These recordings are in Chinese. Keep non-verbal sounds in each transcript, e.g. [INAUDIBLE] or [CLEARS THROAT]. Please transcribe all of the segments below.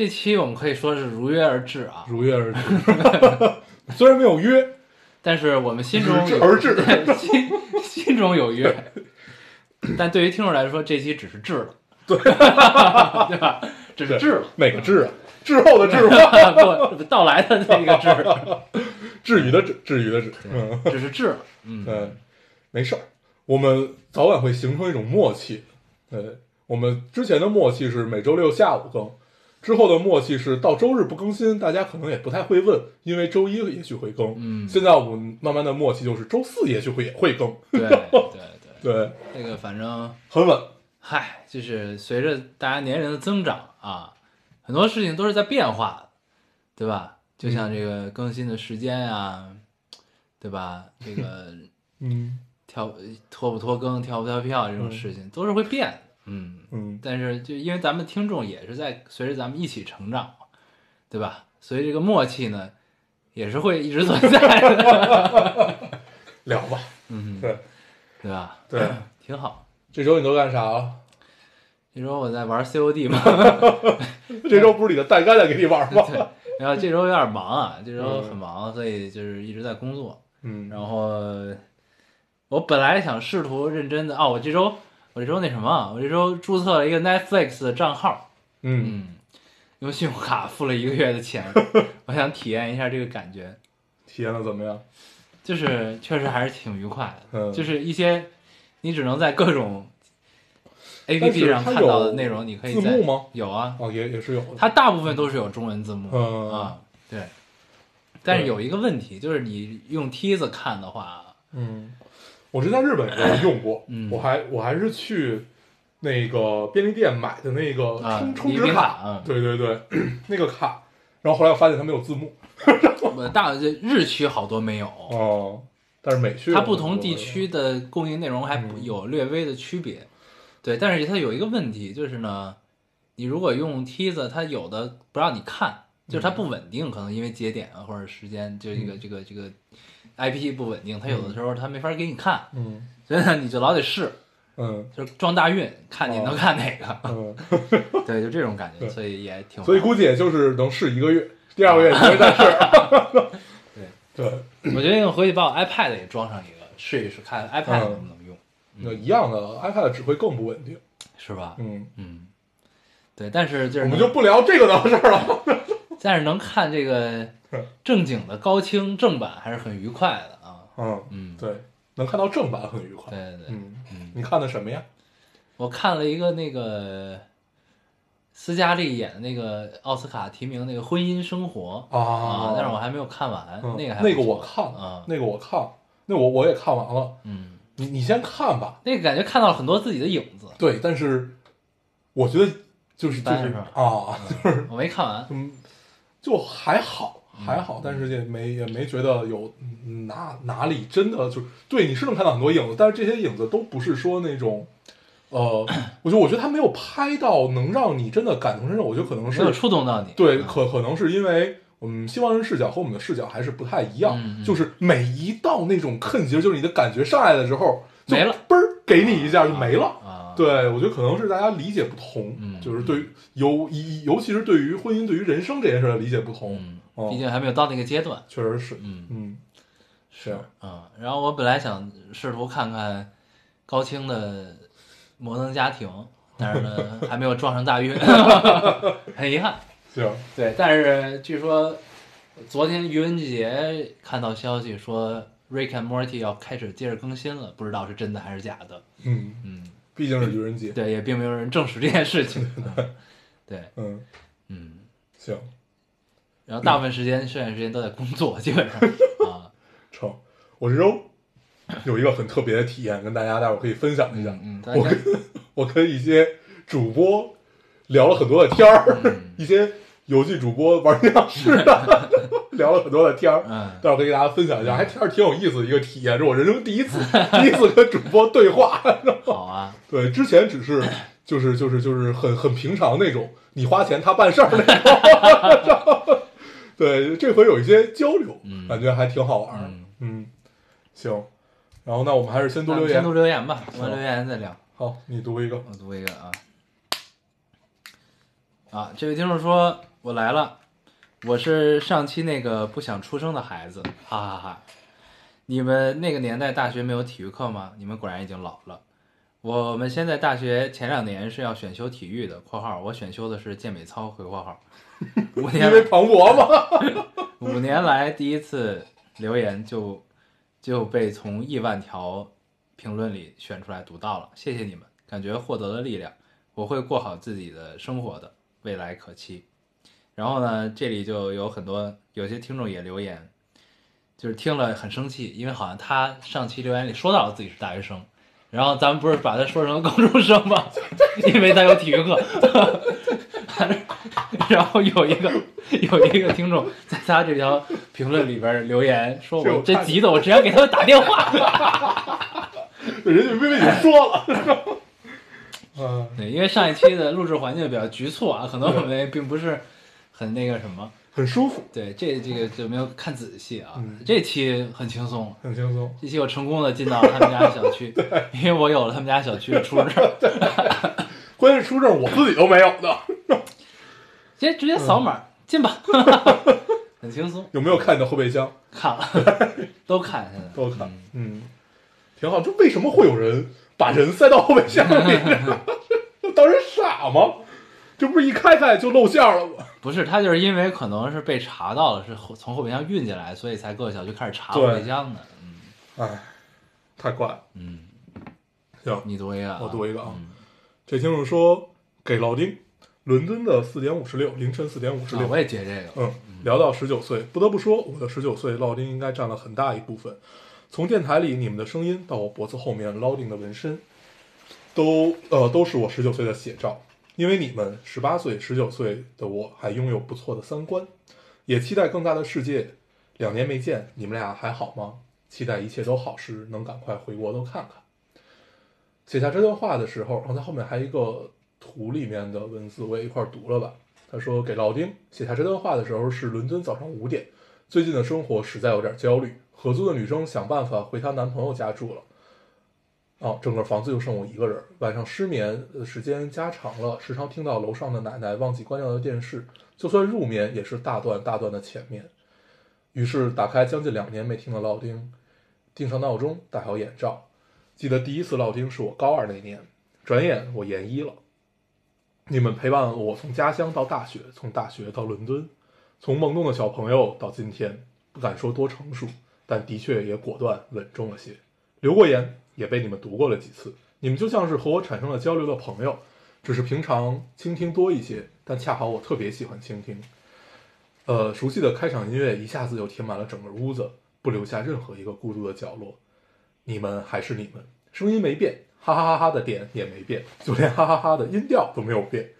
这期我们可以说是如约而至啊，如约而至。虽然没有约，[LAUGHS] 但是我们心中而至 [LAUGHS] 心心中有约，但对于听众来说，这期只是至了，[LAUGHS] 对对吧？只是至了，哪个至啊？滞后的滞吗？不到来的那个至，至于的至，至于的至。嗯，只是至了。嗯，对，没事儿，我们早晚会形成一种默契。对，我们之前的默契是每周六下午更，之后的默契是到周日不更新，大家可能也不太会问，因为周一也许会更。嗯现在我们慢慢的默契就是周四也许会也会更。对 [LAUGHS] 对对，对，这个反正很稳。嗨，就是随着大家年龄的增长啊，很多事情都是在变化的，对吧？就像这个更新的时间呀、对吧？这个嗯跳拖不拖更、跳不跳票这种事情都是会变的，嗯。嗯，但是就因为咱们听众也是在随着咱们一起成长嘛，对吧？所以这个默契呢，也是会一直存在的，[LAUGHS] 聊吧。嗯，对对吧？对，[COUGHS] 挺好。这周你都干啥了？这周我在玩 COD 嘛，[LAUGHS] 这周不是你的蛋干在给你玩吗？对，然后这周有点忙啊，[LAUGHS] 这周很忙，所以就是一直在工作。嗯，然后我本来想试图认真的，哦，我这周我这周那什么，我这周注册了一个 Netflix 的账号，嗯。嗯，用信用卡付了一个月的钱，[LAUGHS] 我想体验一下这个感觉，体验的怎么样？就是确实还是挺愉快的，嗯。就是一些你只能在各种 A P P 上看到的内容，你可以在字幕吗？有啊，哦，也也是有的。它大部分都是有中文字幕、嗯。啊，对。但是有一个问题，就是你用梯子看的话，嗯，我之前在日本 [LAUGHS] 用过，嗯我还我还是去那个便利店买的那个啊充充值卡，嗯对对对，那个卡。然后后来我发现它没有字幕 [LAUGHS] 我大这日区好多没有，哦，但是美区它不同地区的供应内容还有略微的区别。对，但是它有一个问题，就是呢，你如果用梯子，它有的不让你看，就是它不稳定，可能因为节点啊或者时间，就这个这个这个 IP 不稳定，它有的时候它没法给你看，嗯所以呢你就老得试，嗯就是撞大运，看你能看哪个。嗯，对，就这种感觉，所以也挺好。所以估计也就是能试一个月，第二个月你不会再试。对 [LAUGHS] 对，我决定回去把我 iPad 也装上一个，试一试，看 iPad 能不能用，那一样的 iPad 只会更不稳定。是吧？嗯，嗯，对，但是就是能我们就不聊这个的事儿了。[LAUGHS] 但是能看这个 [LAUGHS] 正经的高清正版还是很愉快的啊。嗯，嗯，对，能看到正版很愉快。对对对，嗯，嗯，你看的什么呀？我看了一个那个斯嘉丽演的那个奥斯卡提名那个《婚姻生活》啊但是我还没有看完，嗯那个还那个我看啊，那个我看，那我我也看完了。嗯，你你先看吧。那个感觉看到了很多自己的影子，对，但是我觉得就是就是啊，就是我没看完，嗯，就还好嗯还好，但是也没也没觉得有嗯哪哪里真的就是对你是能看到很多影子，但是这些影子都不是说那种。呃，我觉得，我觉得他没有拍到能让你真的感同身受。我觉得可能是触动到你。对，嗯可可能是因为我们，西方人视角和我们的视角还是不太一样。嗯嗯就是每一道那种坑节，就是你的感觉上来的时候，就没了嘣儿给你一下就没了。啊，对，我觉得可能是大家理解不同，嗯。就是对于尤尤尤其是对于婚姻、对于人生这件事的理解不同。嗯，哦。毕竟还没有到那个阶段。确实是，嗯。嗯，是啊，嗯，然后我本来想试图看看高清的《摩登家庭》，但是呢还没有撞上大运，[LAUGHS] 很遗憾。行，对，但是据说昨天愚人节看到消息说《Rick and Morty》要开始接着更新了，不知道是真的还是假的。嗯，嗯，毕竟是愚人节，对，也并没有人证实这件事情。[LAUGHS] 嗯对，嗯，嗯，行，然后大部分时间剩下时间都在工作，基本上 [LAUGHS] 啊，[LAUGHS] 成。我这周有一个很特别的体验，跟大家待会儿可以分享一下。嗯，我跟我跟一些主播聊了很多的天儿，嗯一些游戏主播玩阴阳师的，聊了很多的天儿。嗯，待会儿可以给大家分享一下，还挺还挺有意思的一个体验，是我人生第一次第一次跟主播对话。好啊，对，之前只是就是就是就是很很平常那种，你花钱他办事儿那种。[LAUGHS] 对，这回有一些交流，嗯感觉还挺好玩儿。嗯，嗯，行。然后那我们还是先读留言先读。留言吧，读完留言再聊。好，你读一个。我读一个啊，啊，这位听众说，我来了，我是上期那个不想出生的孩子，哈哈哈你们那个年代大学没有体育课吗？你们果然已经老了。我们现在大学前两年是要选修体育的（括号我选修的是健美操）回括号，五 [LAUGHS] 因年为庞博嘛。[LAUGHS] 五年来第一次留言就就被从亿万条评论里选出来读到了，谢谢你们，感觉获得了力量，我会过好自己的生活的，未来可期。然后呢，这里就有很多有些听众也留言，就是听了很生气，因为好像他上期留言里说到了自己是大学生，然后咱们不是把他说成高中生吗？因为他有体育课。[LAUGHS] 然后有一个有一个听众在他这条评论里边留言说：“我这急的，我直接给他们打电话。[LAUGHS] 人家微微已经说了。嗯，[LAUGHS] ”对，因为上一期的录制环境比较局促啊，可能我们并不是很那个什么。很舒服，对，这这个就没有看仔细啊。嗯这期很轻松，很轻松。这期我成功的进到他们家小区，[LAUGHS] 因为我有了他们家小区的出入 [LAUGHS] 证，关键出证我自己都没有的。直接直接扫码进吧，[LAUGHS] 很轻松。有没有看你的后备箱？看了，都看现在都看嗯。嗯，挺好。就为什么会有人把人塞到后备箱里？当人傻吗？这不是一开开就露馅了吗？不是，他就是因为可能是被查到了，是后从后备箱运进来，所以才各个小区开始查后备箱的。嗯哎，太怪了。嗯，行，你读一个啊，我读一个啊嗯这听众说给老丁，伦敦的四点五十六，凌晨四点五十六。啊我也接这个。嗯，聊到十九岁，不得不说，我的十九岁老丁应该占了很大一部分。从电台里你们的声音到我脖子后面烙丁的纹身，都呃都是我十九岁的写照。因为你们十八岁、十九岁的我还拥有不错的三观，也期待更大的世界。两年没见，你们俩还好吗？期待一切都好时，能赶快回国都看看。写下这段话的时候，然后他后面还有一个图里面的文字，我也一块读了吧。他说给老丁写下这段话的时候是伦敦早上五点，最近的生活实在有点焦虑。合租的女生想办法回她男朋友家住了。哦，整个房子就剩我一个人，晚上失眠呃时间加长了，时常听到楼上的奶奶忘记关掉的电视，就算入眠也是大段大段的前面。于是打开将近两年没听的烙丁，定上闹钟，戴好眼罩。记得第一次烙丁是我高二那年，转眼我研一了。你们陪伴我从家乡到大学，从大学到伦敦，从懵懂的小朋友到今天，不敢说多成熟，但的确也果断稳重了些。留过言，也被你们读过了几次。你们就像是和我产生了交流的朋友，只是平常倾听多一些，但恰好我特别喜欢倾听。呃，熟悉的开场音乐一下子就填满了整个屋子，不留下任何一个孤独的角落。你们还是你们，声音没变，哈哈哈哈的点也没变，就连哈哈哈的音调都没有变。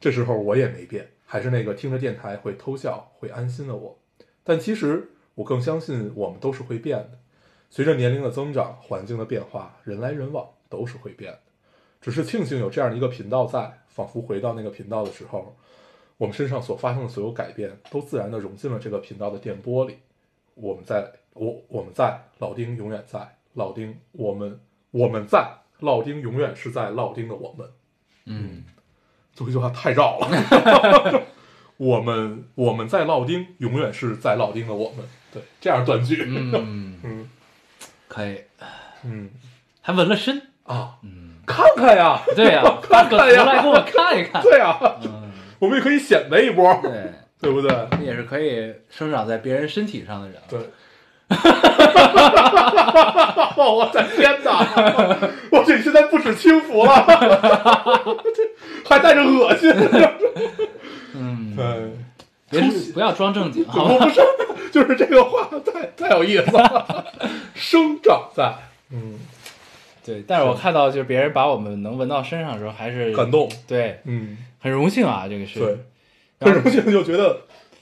这时候我也没变，还是那个听着电台会偷笑、会安心的我。但其实我更相信我们都是会变的。随着年龄的增长，环境的变化，人来人往都是会变的。只是庆幸有这样的一个频道在，仿佛回到那个频道的时候，我们身上所发生的所有改变，都自然的融进了这个频道的电波里。我们在，我我们在，老丁永远在，老丁，我们我们在，老丁永远是在老丁的我们。嗯，最后一句话太绕了。[LAUGHS] 我们我们在老丁，永远是在老丁的我们。对，这样断句。嗯，[LAUGHS] 嗯可以，嗯还纹了身。啊，嗯，看看呀，对呀、[LAUGHS] 看看呀来给我看一看。对呀，嗯，我们也可以显摆一波，对，对不对？你也是可以生长在别人身体上的人。对。哈哈哈我的天哪！[LAUGHS] 我这现在不止轻浮了，[LAUGHS] 还带着恶心。嗯，对，别不要装正经，不是，[LAUGHS] 就是这个话太太有意思了。生长在，嗯，对，但是我看到就是别人把我们能闻到身上的时候，还是感动，对，嗯，很荣幸啊，这个是。对，很荣幸就觉得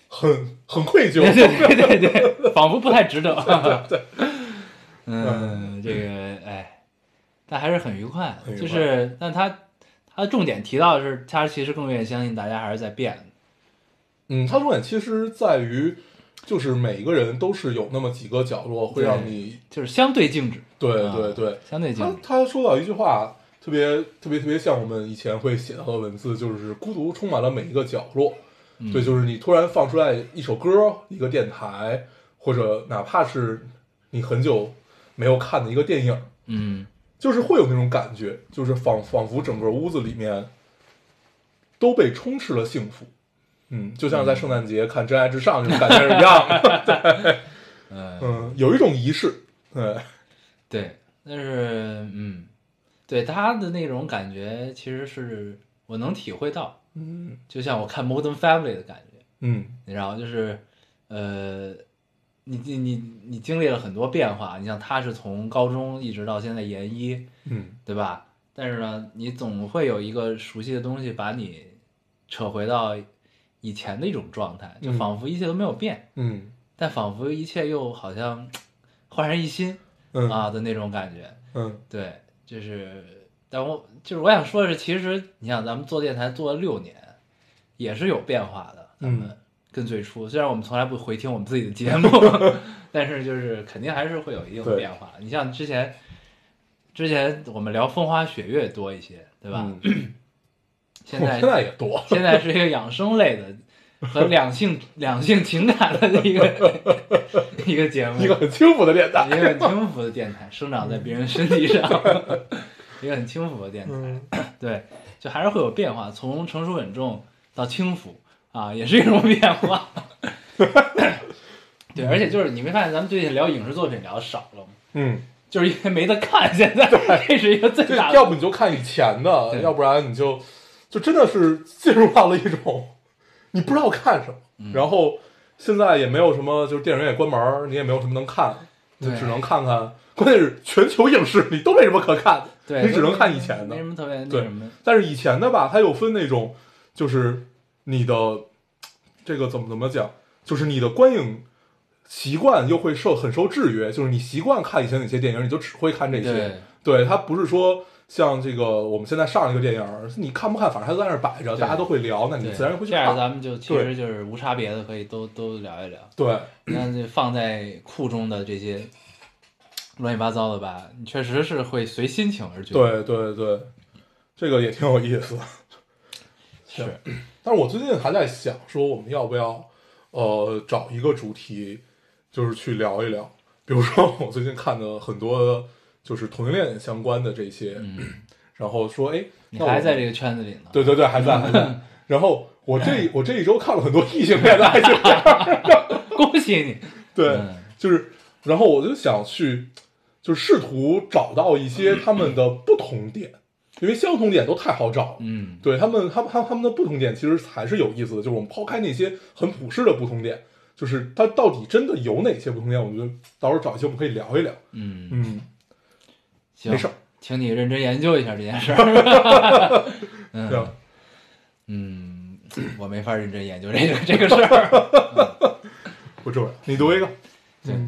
很很愧疚。对对对对对，仿佛不太值得。[LAUGHS] 对嗯，这个哎，但还是很愉快很愉快就是，但他他重点提到的是，他其实更愿意相信大家还是在变的。嗯，它重点其实在于，就是每一个人都是有那么几个角落会让你，就是相对静止，对啊对对。他相对静止。他说到一句话，特别特别特别像我们以前会写到的文字，就是孤独充满了每一个角落。嗯对，就是你突然放出来一首歌，一个电台，或者哪怕是你很久没有看的一个电影，嗯，就是会有那种感觉，就是仿仿佛整个屋子里面都被充斥了幸福。嗯，就像在圣诞节看《真爱至上》这种感觉是一样的。[LAUGHS] 呃，嗯，有一种仪式。对，对，但是嗯，对他的那种感觉，其实是我能体会到，嗯。就像我看《Modern Family》的感觉，嗯。你知道，就是呃，你你你你经历了很多变化，你像他是从高中一直到现在研一，嗯。对吧？但是呢，你总会有一个熟悉的东西把你扯回到以前的一种状态，就嗯仿佛一切都没有变，嗯但仿佛一切又好像焕然一新嗯啊的那种感觉。嗯对，就是，但我就是我想说的是，其实你想，咱们做电台做了六年，也是有变化的。咱们嗯跟最初，虽然我们从来不回听我们自己的节目，[LAUGHS] 但是就是肯定还是会有一定的变化。你像之前，之前我们聊风花雪月多一些，对吧？嗯 [CLEARS THROAT] 现在现在也多。现在是一个养生类的和两性两性情感的一个一个节目，一个很轻浮的电台一。个很轻浮的电台，生长在别人身体上，[LAUGHS] 一个很轻浮的电台，嗯 [COUGHS] 对，就还是会有变化，从成熟稳重到轻浮啊，也是一种变化。[LAUGHS] 对，而且就是你没发现咱们最近聊影视作品聊少了吗？嗯，[LAUGHS] 就是因为没得看，现在这是一个最，大的。要不你就看以前的，要不然你就就真的是进入到了一种 [LAUGHS] 你不知道看什么，嗯然后现在也没有什么，就是电影院也关门，你也没有什么能看，你只能看看。关键是全球影视你都没什么可看的，你只能看以前的没什。么特别对。但是以前的吧，它又分那种，就是你的这个怎么怎么讲，就是你的观影习惯又会受很受制约，就是你习惯看以前哪些电影，你就只会看这些。对对，它不是说像这个我们现在上一个电影，你看不看，反正它在那儿摆着，大家都会聊，那你，自然会去这样。咱们就其实就是无差别的，可以都都聊一聊。对，那这放在库中的这些乱七八糟的吧，你确实是会随心情而决。，对，对，对，这个也挺有意思。[LAUGHS] 是，但是我最近还在想，说我们要不要呃找一个主题，就是去聊一聊。比如说，我最近看的很多就是同性恋相关的这些，嗯，[CLEARS THROAT] 然后说，哎，你那我还在这个圈子里呢。对对对，还在还在。然后我这我这一周看了很多异性恋的爱情片儿，恭喜你。[LAUGHS] 对，嗯就是，然后我就想去，就是试图找到一些他们的不同点，因为相同点都太好找了。嗯，对他们，他们他他们的不同点其实还是有意思的，就是我们抛开那些很普世的不同点，就是它到底真的有哪些不同点？我觉得到时候找一些我们可以聊一聊。嗯，没事儿，请你认真研究一下这件事儿。[LAUGHS] 嗯？嗯，我没法认真研究这个这个事儿。[LAUGHS] 不重要。你读一个，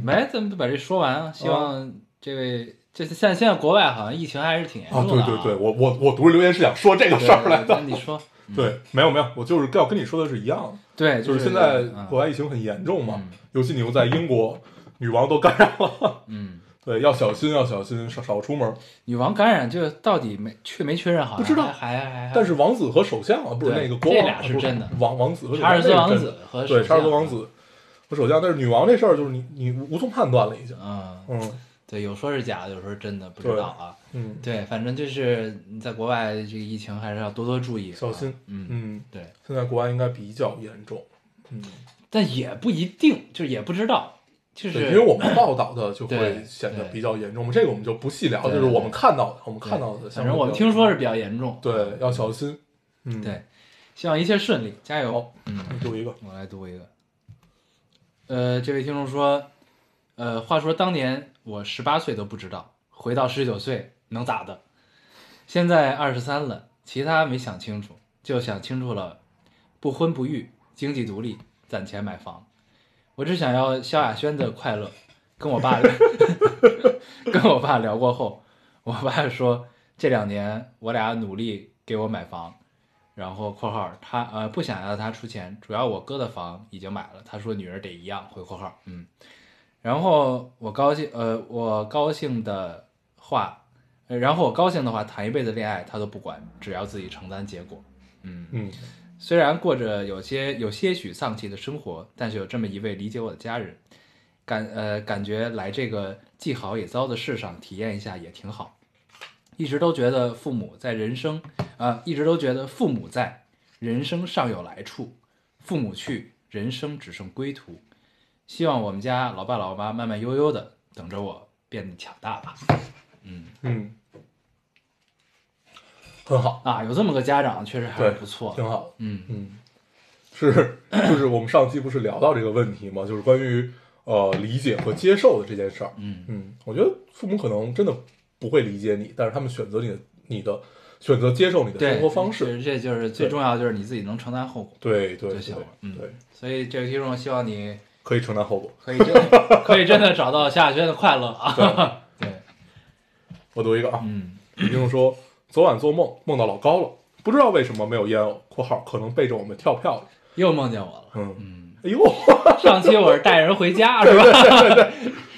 没，咱们就把这说完啊。希望这位，这次现在现在国外好像疫情还是挺严啊，重的、对对对，我我我读留言是想说这个事儿来那的。你说，[LAUGHS] 对，没有没有，我就是要跟你说的是一样的，对，就是现在嗯国外疫情很严重嘛嗯，尤其你又在英国，女王都感染了，嗯，对，要小心要小心，少少出门。女王感染这个到底没确没确认好像不知道还还还，但是王子和首相啊，不是那个国王，这俩是真的王王子和首查尔斯王子和对，首查尔斯王子和首相，但是女王这事儿就是你你无从判断了，已经。嗯，嗯对，有说是假的，有说是真的，不知道啊。嗯，对，反正就是你在国外这个疫情还是要多多注意，小心啊嗯，嗯，对，现在国外应该比较严重。嗯，但也不一定，就是也不知道，就是对，因为我们报道的就会显得比较严重，这个我们就不细聊，就是我们看到的，我们看到的。反正我们听说是比较严重，对，要小心。嗯，对，希望一切顺利，加油。嗯，你读一个。我来读一个。呃，这位听众说，呃，话说当年我十八岁都不知道，回到十九岁能咋的？现在二十三了，其他没想清楚，就想清楚了，不婚不育，经济独立，攒钱买房。我只想要萧亚轩的快乐。跟我爸 [LAUGHS] 跟我爸聊过后，我爸说这两年我俩努力给我买房，然后（括号他呃不想要他出钱，主要我哥的房已经买了。他说女儿得一样。）回括号嗯，然后我高兴呃我高兴的话，然后我高兴的话谈一辈子恋爱他都不管，只要自己承担结果。嗯嗯虽然过着有些有些许丧气的生活，但是有这么一位理解我的家人，感呃感觉来这个既好也糟的世上体验一下也挺好。一直都觉得父母在人生，啊、一直都觉得父母在，人生尚有来处；父母去，人生只剩归途。希望我们家老爸老妈慢慢悠悠的等着我变得强大吧。嗯嗯，很好，啊，有这么个家长确实还是，不错。挺好的。嗯嗯，是，就是我们上期不是聊到这个问题吗？就是关于呃理解和接受的这件事儿。嗯嗯，我觉得父母可能真的不会理解你，但是他们选择你的你的选择接受你的，生活方式。这这就是最重要，就是你自己能承担后果对对对就行了。嗯，对，所以这个听众希望你可以承担后果。可以真可以真的找到夏轩的快乐啊。对，[LAUGHS] 我读一个啊，嗯有听众说昨晚做梦梦到老高了，不知道为什么没有烟偶（括号可能背着我们跳票了又梦见我了。）。嗯，嗯，哎呦，上期我是带人回家 [LAUGHS] 是吧？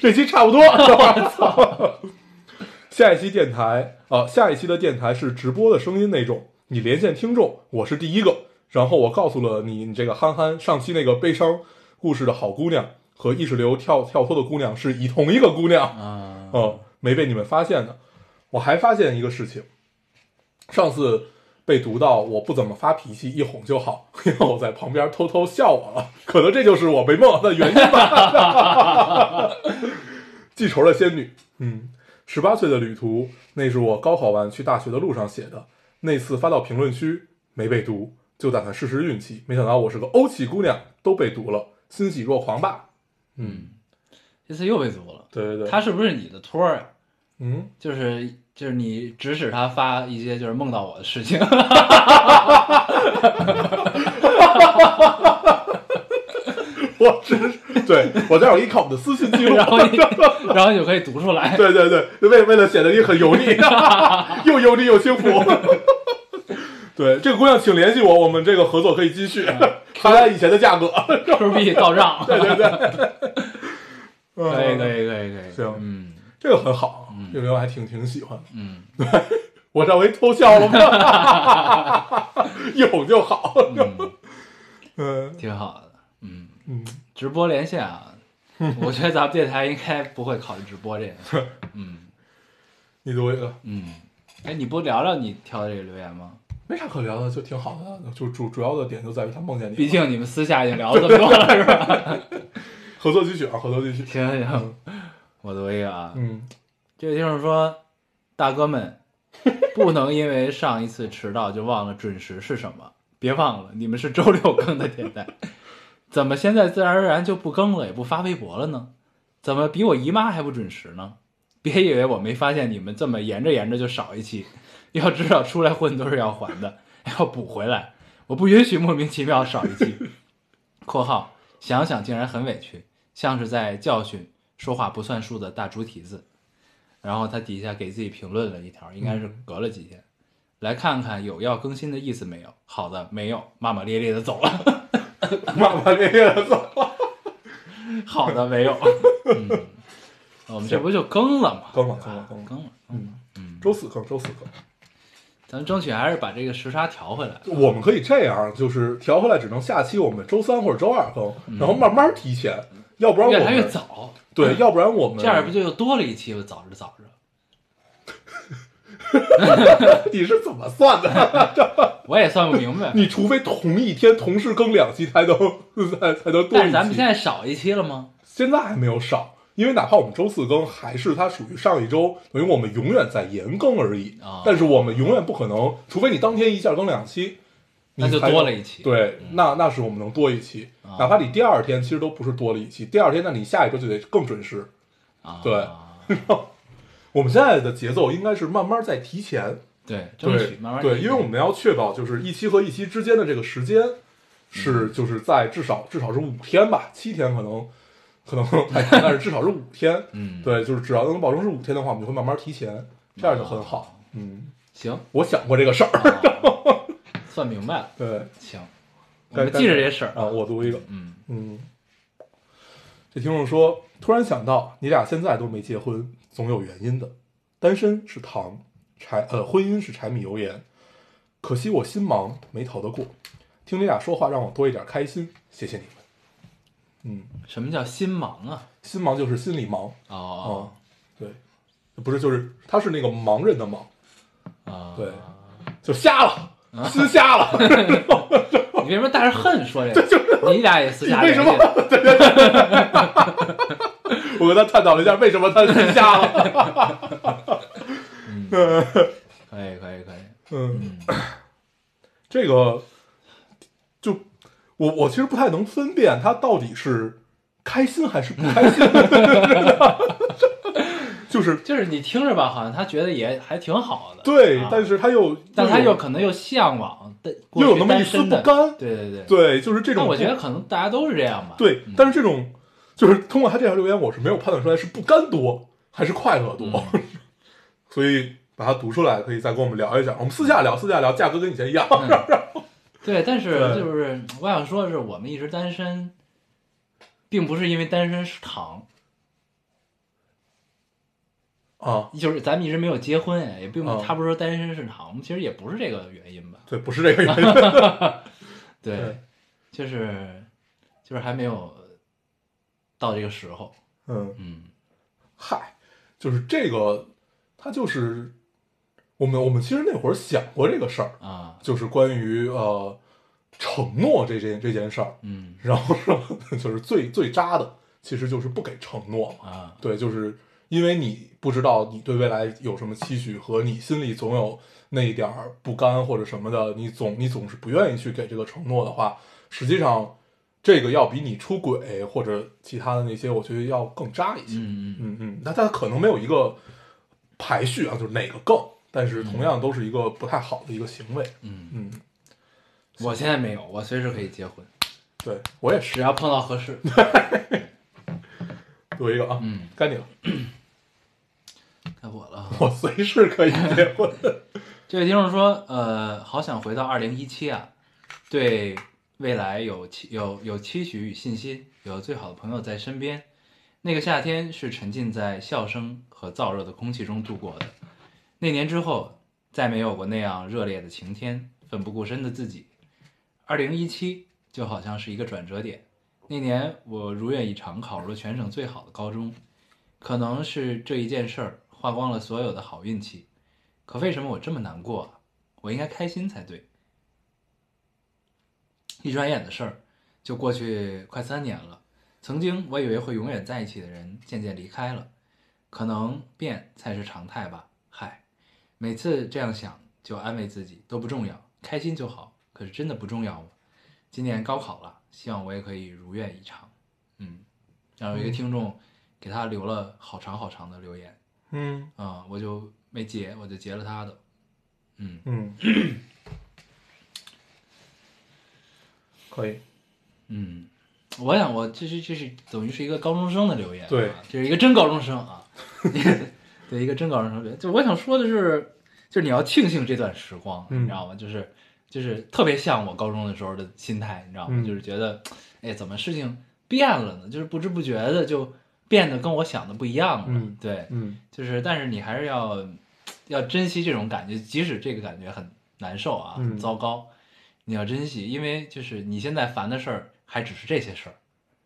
这期差不多。[LAUGHS] 我操！下一期电台啊、下一期的电台是直播的声音那种，你连线听众，我是第一个。然后我告诉了你，你这个憨憨，上期那个悲伤故事的好姑娘和意识流跳跳脱的姑娘是以同一个姑娘。啊，嗯，没被你们发现的。我还发现一个事情，上次被读到我不怎么发脾气，一哄就好，[LAUGHS] 因为我在旁边偷偷笑我了，可能这就是我被梦的原因吧。[LAUGHS] 记仇的仙女，嗯，十八岁的旅途，那是我高考完去大学的路上写的，那次发到评论区没被读，就打算试试运气，没想到我是个欧气姑娘，都被读了，欣喜若狂吧。嗯，这次又被读了。对对对，他是不是你的托儿啊？嗯。就是就是你指使他发一些就是梦到我的事情，[LAUGHS] 我只是对我待会儿给你看我们的私信记录，然后你然后你就可以读出来。对对对，为为了显得你很油腻，[LAUGHS] 又油腻又幸福。[LAUGHS] 对，这个姑娘请联系我，我们这个合作可以继续，还按以前的价格。Q 币到账。对对对，可以可以可以可以。行嗯这个很好，这个我还挺挺喜欢的。嗯我稍微偷笑了吗？[LAUGHS] 一哄就好。嗯，嗯挺好的。嗯，嗯，直播连线啊，我觉得咱们电台应该不会考虑直播这个事。[LAUGHS] 嗯 [LAUGHS] 你读一个，嗯，哎，你不聊聊你挑的这个留言吗？没啥可聊的，就挺好的。就主主要的点就在于他梦见你。毕竟你们私下已经聊了这么多了，是吧？合作继续啊，合作继续。行行，我读一个啊。嗯这个听众说，大哥们，不能因为上一次迟到就忘了准时是什么。别忘了，你们是周六更的电台，怎么现在自然而然就不更了，也不发微博了呢？怎么比我姨妈还不准时呢？别以为我没发现你们这么延着延着就少一期，要知道出来混都是要还的，要补回来。我不允许莫名其妙少一期。（括号想想竟然很委屈，像是在教训说话不算数的大猪蹄子。）然后他底下给自己评论了一条，应该是隔了几天，来看看有要更新的意思没有？好的，没有，骂骂咧咧的走了。[LAUGHS] 骂骂咧咧的走了。[LAUGHS] 好的，没有。[LAUGHS] 嗯，我们这不就更了吗？更了更了更了更了。嗯，嗯，周四更，周四更。咱们争取还是把这个时差调回来。我们可以这样，就是调回来，只能下期我们周三或者周二更，然后慢慢提前，要不然我们越来越早，对，要不然我们这样不就又多了一期？吗早着早着，[LAUGHS] 你是怎么算的？[LAUGHS] 我也算不明白。[LAUGHS] 你除非同一天同时更两期才能才才能多。但是咱们现在少一期了吗？现在还没有少，因为哪怕我们周四更，还是它属于上一周，等于我们永远在延更而已。啊但是我们永远不可能，除非你当天一下更两期，那就多了一期对，那那是我们能多一期，啊哪怕你第二天其实都不是多了一期，第二天那你下一周就得更准时。啊，对 [LAUGHS] 我们现在的节奏应该是慢慢在提前，对，争对取慢慢对，因为我们要确保就是一期和一期之间的这个时间，是就是在至少至少是五天吧，七天可能可能太长，但是至少是五天。[LAUGHS] 嗯，对，就是只要能保证是五天的话，我们就会慢慢提前，这样就很好。嗯，行，我想过这个事儿。啊算明白了。对行，我们记着这事儿啊，。我读一个。嗯嗯，这听众说，突然想到，你俩现在都没结婚，总有原因的。单身是糖，柴呃，婚姻是柴米油盐。可惜我心忙，没逃得过。听你俩说话，让我多一点开心，谢谢你们。嗯，什么叫心忙啊？心忙就是心里忙，哦哦，对，不是就是他是那个盲人的盲，啊，对就瞎了，心瞎了。[LAUGHS] 你为什么带着恨说这个？[LAUGHS] 你俩也私下为什么？[LAUGHS] 我跟他探讨了一下，为什么他私瞎了。可以可以可以，嗯，这个就我我其实不太能分辨他到底是开心还是不开心，就是就是你听着吧，好像他觉得也还挺好的，对，啊但是他又但他又又可能又向往的，又有那么一丝不甘对对对。对，就是这种。那我觉得可能大家都是这样吧。对嗯，但是这种就是通过他这条留言，我是没有判断出来是不甘多还是快乐多，嗯 [LAUGHS] 所以把它读出来，可以再跟我们聊一下。我们私下聊，私下聊，价格跟以前一样。[LAUGHS] 对，但是就是我想说的是，我们一直单身，并不是因为单身是糖，啊，就是咱们一直没有结婚哎，也并不，啊他不是说单身是糖，其实也不是这个原因吧。对，不是这个原因。[LAUGHS] 对，对就是就是还没有到这个时候。嗯，嗯嗨，就是这个，他就是我们我们其实那会儿想过这个事儿，啊就是关于呃承诺这件这件事儿，嗯然后说 [LAUGHS] 就是最最渣的，其实就是不给承诺嘛。啊对，就是因为你不知道你对未来有什么期许，和你心里总有那一点儿不甘或者什么的，你总你总是不愿意去给这个承诺的话，实际上这个要比你出轨或者其他的那些，我觉得要更渣一些。嗯嗯嗯嗯，那它可能没有一个排序啊，就是哪个更，但是同样都是一个不太好的一个行为。嗯，嗯，我现在没有，我随时可以结婚，对我也是。只要碰到合适。[LAUGHS] 读一个啊，嗯，该你了，[CLEARS THROAT] 该我了。[LAUGHS] 我随时可以结婚。[LAUGHS] 这位听众说，呃，好想回到二零一七啊，对未来有期有有期许与信心，有最好的朋友在身边。那个夏天是沉浸在笑声和燥热的空气中度过的。那年之后，再没有过那样热烈的晴天，奋不顾身的自己。二零一七就好像是一个转折点。那年我如愿以偿考入了全省最好的高中，可能是这一件事儿花光了所有的好运气。可为什么我这么难过啊？我应该开心才对。一转眼的事儿，就过去快三年了。曾经我以为会永远在一起的人，渐渐离开了。可能变才是常态吧。嗨，每次这样想，就安慰自己都不重要，开心就好。可是真的不重要吗？今年高考了，希望我也可以如愿以偿。嗯，然后有一个听众给他留了好长好长的留言。嗯啊、我就没截，我就截了他的。嗯嗯，可以。嗯，我想我这是这是等于是一个高中生的留言、啊，对，这是一个真高中生啊，[LAUGHS] 对，一个真高中生留言。就我想说的是，就是你要庆幸这段时光，嗯你知道吗？就是就是特别像我高中的时候的心态，你知道吗？嗯就是觉得，哎，怎么事情变了呢？就是不知不觉的就变得跟我想的不一样了。嗯对，嗯就是，但是你还是要要珍惜这种感觉，即使这个感觉很难受啊，嗯很糟糕，你要珍惜，因为就是你现在烦的事儿还只是这些事儿，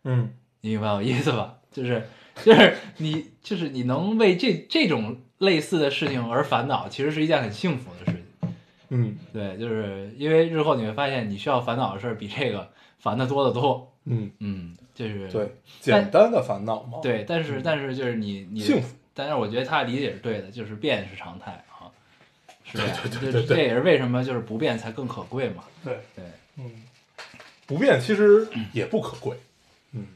嗯你明白我意思吧？就是就是你就是你能为这这种类似的事情而烦恼，其实是一件很幸福的事情。嗯对，就是因为日后你会发现，你需要烦恼的事儿比这个烦的多得多。嗯，嗯，就是对，简单的烦恼嘛。对，但是但是就是你你幸福，但是我觉得他的理解是对的，就是变是常态啊，是这样，对对对对对这也是为什么就是不变才更可贵嘛。对，对，嗯，不变其实也不可贵。嗯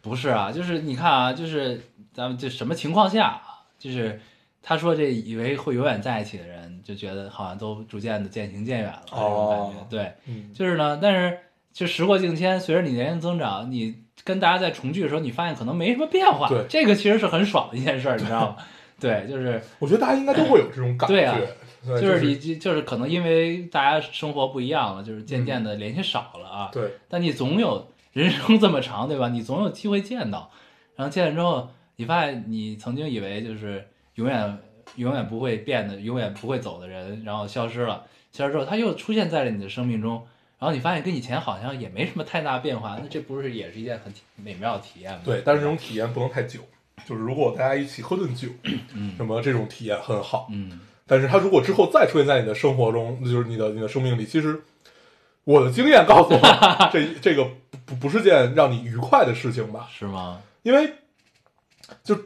不是啊，就是你看啊，就是咱们就什么情况下啊，就是他说这以为会永远在一起的人，就觉得好像都逐渐的渐行渐远了这种感觉。哦对，嗯就是呢，但是就时过境迁，随着你年龄增长，你跟大家在重聚的时候，你发现可能没什么变化。对这个其实是很爽的一件事儿，你知道吗？[LAUGHS] 对，就是我觉得大家应该都会有这种感觉，对啊就是你就就是可能因为大家生活不一样了，就是渐渐的联系少了啊。对但你总有人生这么长，对吧？你总有机会见到，然后见了之后，你发现你曾经以为就是永远永远不会变的、永远不会走的人，然后消失了，消失之后他又出现在了你的生命中，然后你发现跟以前好像也没什么太大变化，那这不是也是一件很美妙的体验吗？对，但是这种体验不能太久，就是如果大家一起喝顿酒，嗯什么这种体验很好，嗯，但是它如果之后再出现在你的生活中，就是你的你的生命里，其实我的经验告诉我，[LAUGHS] 这这个不不是件让你愉快的事情吧？是吗？因为就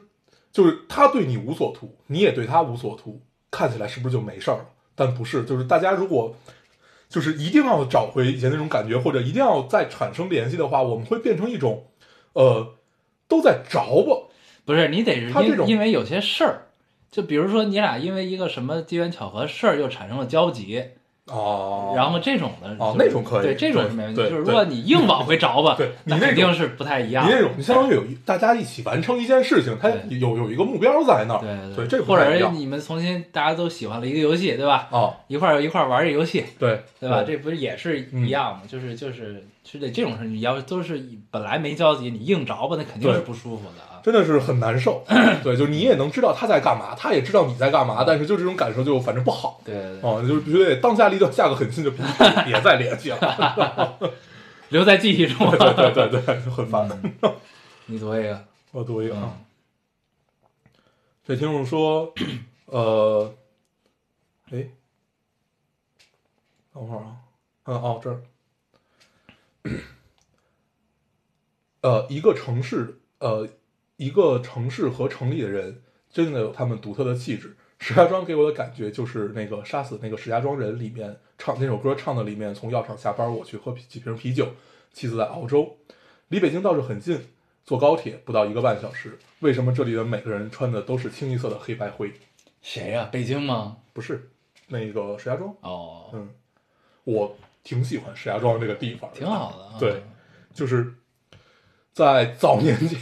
就是他对你无所图，你也对他无所图，看起来是不是就没事儿了？但不是，就是大家如果就是一定要找回以前那种感觉，或者一定要再产生联系的话，我们会变成一种呃都在着吧。不是，你得是因因为有些事儿，就比如说你俩因为一个什么机缘巧合事儿又产生了交集，哦然后这种的哦就是那种可以对，这种是没问题。就是如果你硬往回找吧，对你那肯定是不太一样你。那种，你相当于有大家一起完成一件事情，它有有一个目标在那儿，对对，这或者是你们重新大家都喜欢了一个游戏，对吧？哦，一块儿一块儿玩这游戏，对对吧？这不是也是一样吗？就是就是是得这种事，你要都是本来没交集，你硬着吧，那肯定是不舒服的啊。真的是很难受。[CLEARS THROAT] 对，就你也能知道他在干嘛，他也知道你在干嘛，但是就这种感受就反正不好。对对对，哦，就是必须得当下立刻下个狠心，就 [LAUGHS] 别别再联系了。[LAUGHS] 留在记忆中。对对对对对，就很烦。嗯你读一个，我读一个啊嗯，这听众说，[CLEARS THROAT] 呃，哎，等会儿啊，嗯哦这儿，[CLEARS THROAT] 呃，一个城市，呃，一个城市和城里的人，真的有他们独特的气质。石家庄给我的感觉就是那个杀死那个石家庄人里面唱那首歌唱的里面，从药厂下班我去喝几瓶啤酒，妻子在熬粥，离北京倒是很近，坐高铁不到一个半小时。为什么这里的每个人穿的都是清一色的黑白灰？谁呀、北京吗？不是那个石家庄，哦，嗯，我挺喜欢石家庄这个地方，挺好的啊。对，就是在早年间，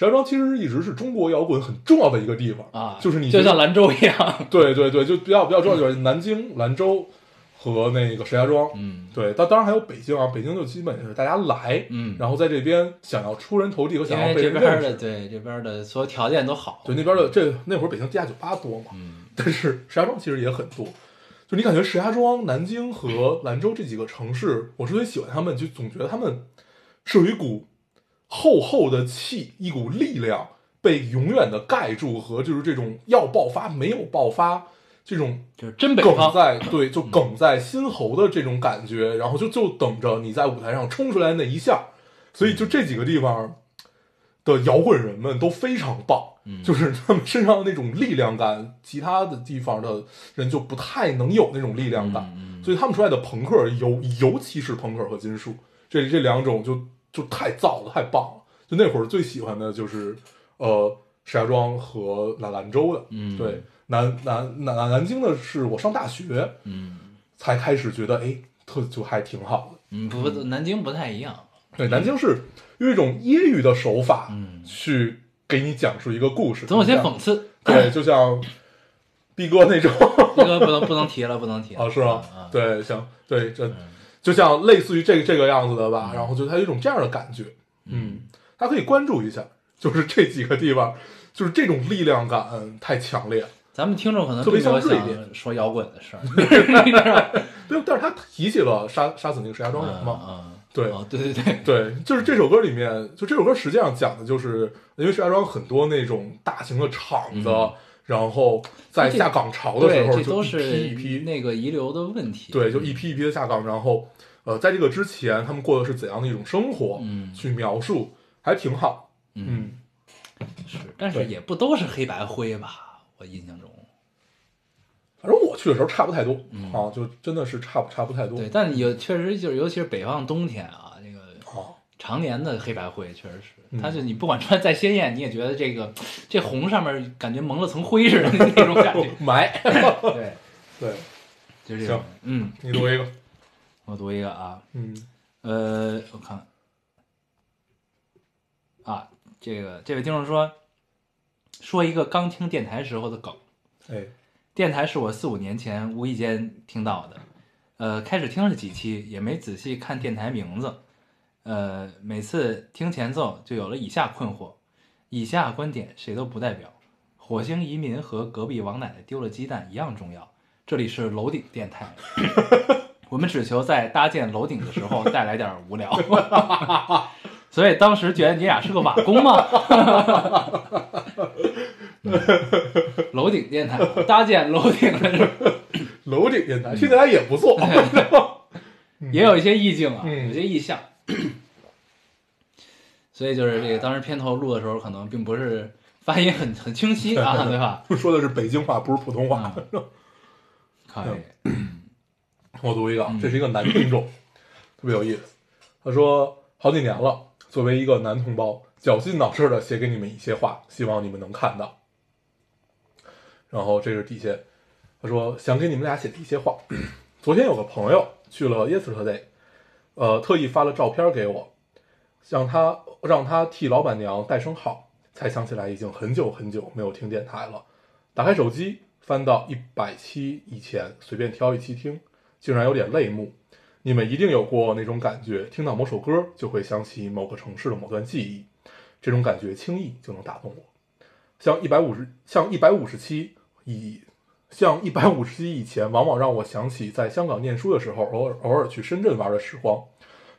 石家庄其实一直是中国摇滚很重要的一个地方啊，就是你就像兰州一样。[LAUGHS] 对对对，就比较比较重要就是 [LAUGHS] 南京、兰州和那个石家庄，嗯对，但当然还有北京啊，北京就基本是大家来，嗯，然后在这边想要出人头地和想要被这边的对这边的所有条件都好。对那边的这那会儿北京地下酒吧多嘛，嗯但是石家庄其实也很多。就你感觉石家庄、南京和兰州这几个城市，我之所以喜欢他们，就总觉得他们是有一股厚厚的气，一股力量被永远的盖住，和就是这种要爆发没有爆发这种就是真北梗方。在 [LAUGHS] 对，就梗在心喉的这种感觉，然后就就等着你在舞台上冲出来那一下，所以就这几个地方的摇滚人们都非常棒，嗯。就是他们身上的那种力量感，其他的地方的人就不太能有那种力量感，所以他们出来的朋克尤尤其是朋克和金属这这两种就就太燥了，太棒了。就那会儿最喜欢的就是呃石家庄和兰兰州的，嗯对，南南南南京的是我上大学嗯才开始觉得，哎，特就还挺好的。嗯，不，南京不太一样。对，南京是用一种揶揄的手法，嗯去给你讲述一个故事，总有些讽刺。对，就像逼哥那种 [LAUGHS] 这个不能不能提了，不能提了。[LAUGHS] 啊，是吗啊？，对，行对这嗯就像类似于这个这个样子的吧，然后就他有一种这样的感觉，嗯，大家可以关注一下，就是这几个地方，就是这种力量感太强烈。了。咱们听众可能特别像瑞典。想说摇滚的事儿，[LAUGHS] 对，但是他提起了杀杀死那个石家庄人嘛，嗯，对。哦，对对对，对，就是这首歌里面，就这首歌实际上讲的就是，因为石家庄很多那种大型的厂子，嗯然后在下岗潮的时，候，就一批一批，那个遗留的问题。对，就一批一批的下岗，然后呃，在这个之前，他们过的是怎样的一种生活，嗯。去描述，还挺好，嗯。嗯，是，但是也不都是黑白灰吧？我印象中，反正我去的时候差不太多、嗯。啊，就真的是差不差不太多，对，但有确实就是，尤其是北方冬天啊，常年的黑白灰确实是，嗯。它就你不管穿再鲜艳，你也觉得这个这红上面感觉蒙了层灰似的那种感觉。[LAUGHS] 埋，对，对。就是这种。嗯，你读一个，我读一个啊，嗯。呃，我看。啊，这个这位听众说，说一个刚听电台时候的梗。哎。电台是我四五年前无意间听到的，呃，开始听了几期，也没仔细看电台名字，呃，每次听前奏就有了以下困惑：以下观点谁都不代表，火星移民和隔壁王奶奶丢了鸡蛋一样重要。这里是楼顶电台，[LAUGHS] 我们只求在搭建楼顶的时候带来点无聊。[LAUGHS] 所以当时觉得你俩是个瓦工吗？[LAUGHS] 楼顶电台搭建楼顶的时候，楼顶电台听起来也不错。也有一些意境啊，嗯有些意象。所以就是这个，当时片头录的时候，可能并不是 [LAUGHS] 发音很很清晰啊，对吧？[LAUGHS] 说的是北京话，不是普通话。[LAUGHS] 可以，我读一个，这是一个男听众，特别有意思。他说：“好几年了，作为一个男同胞，绞尽脑汁的写给你们一些话，希望你们能看到。”然后这是底下，他说想给你们俩写的一些话。昨天有个朋友去了 Yesterday，呃，特意发了照片给我，让他让他替老板娘带声好。才想起来已经很久很久没有听电台了。打开手机，翻到一百期以前，随便挑一期听，竟然有点泪目。你们一定有过那种感觉，听到某首歌就会想起某个城市的某段记忆，这种感觉轻易就能打动我。像一百五十，像一百五十期以，像一百五十期以前，往往让我想起在香港念书的时候，偶尔偶尔去深圳玩的时光。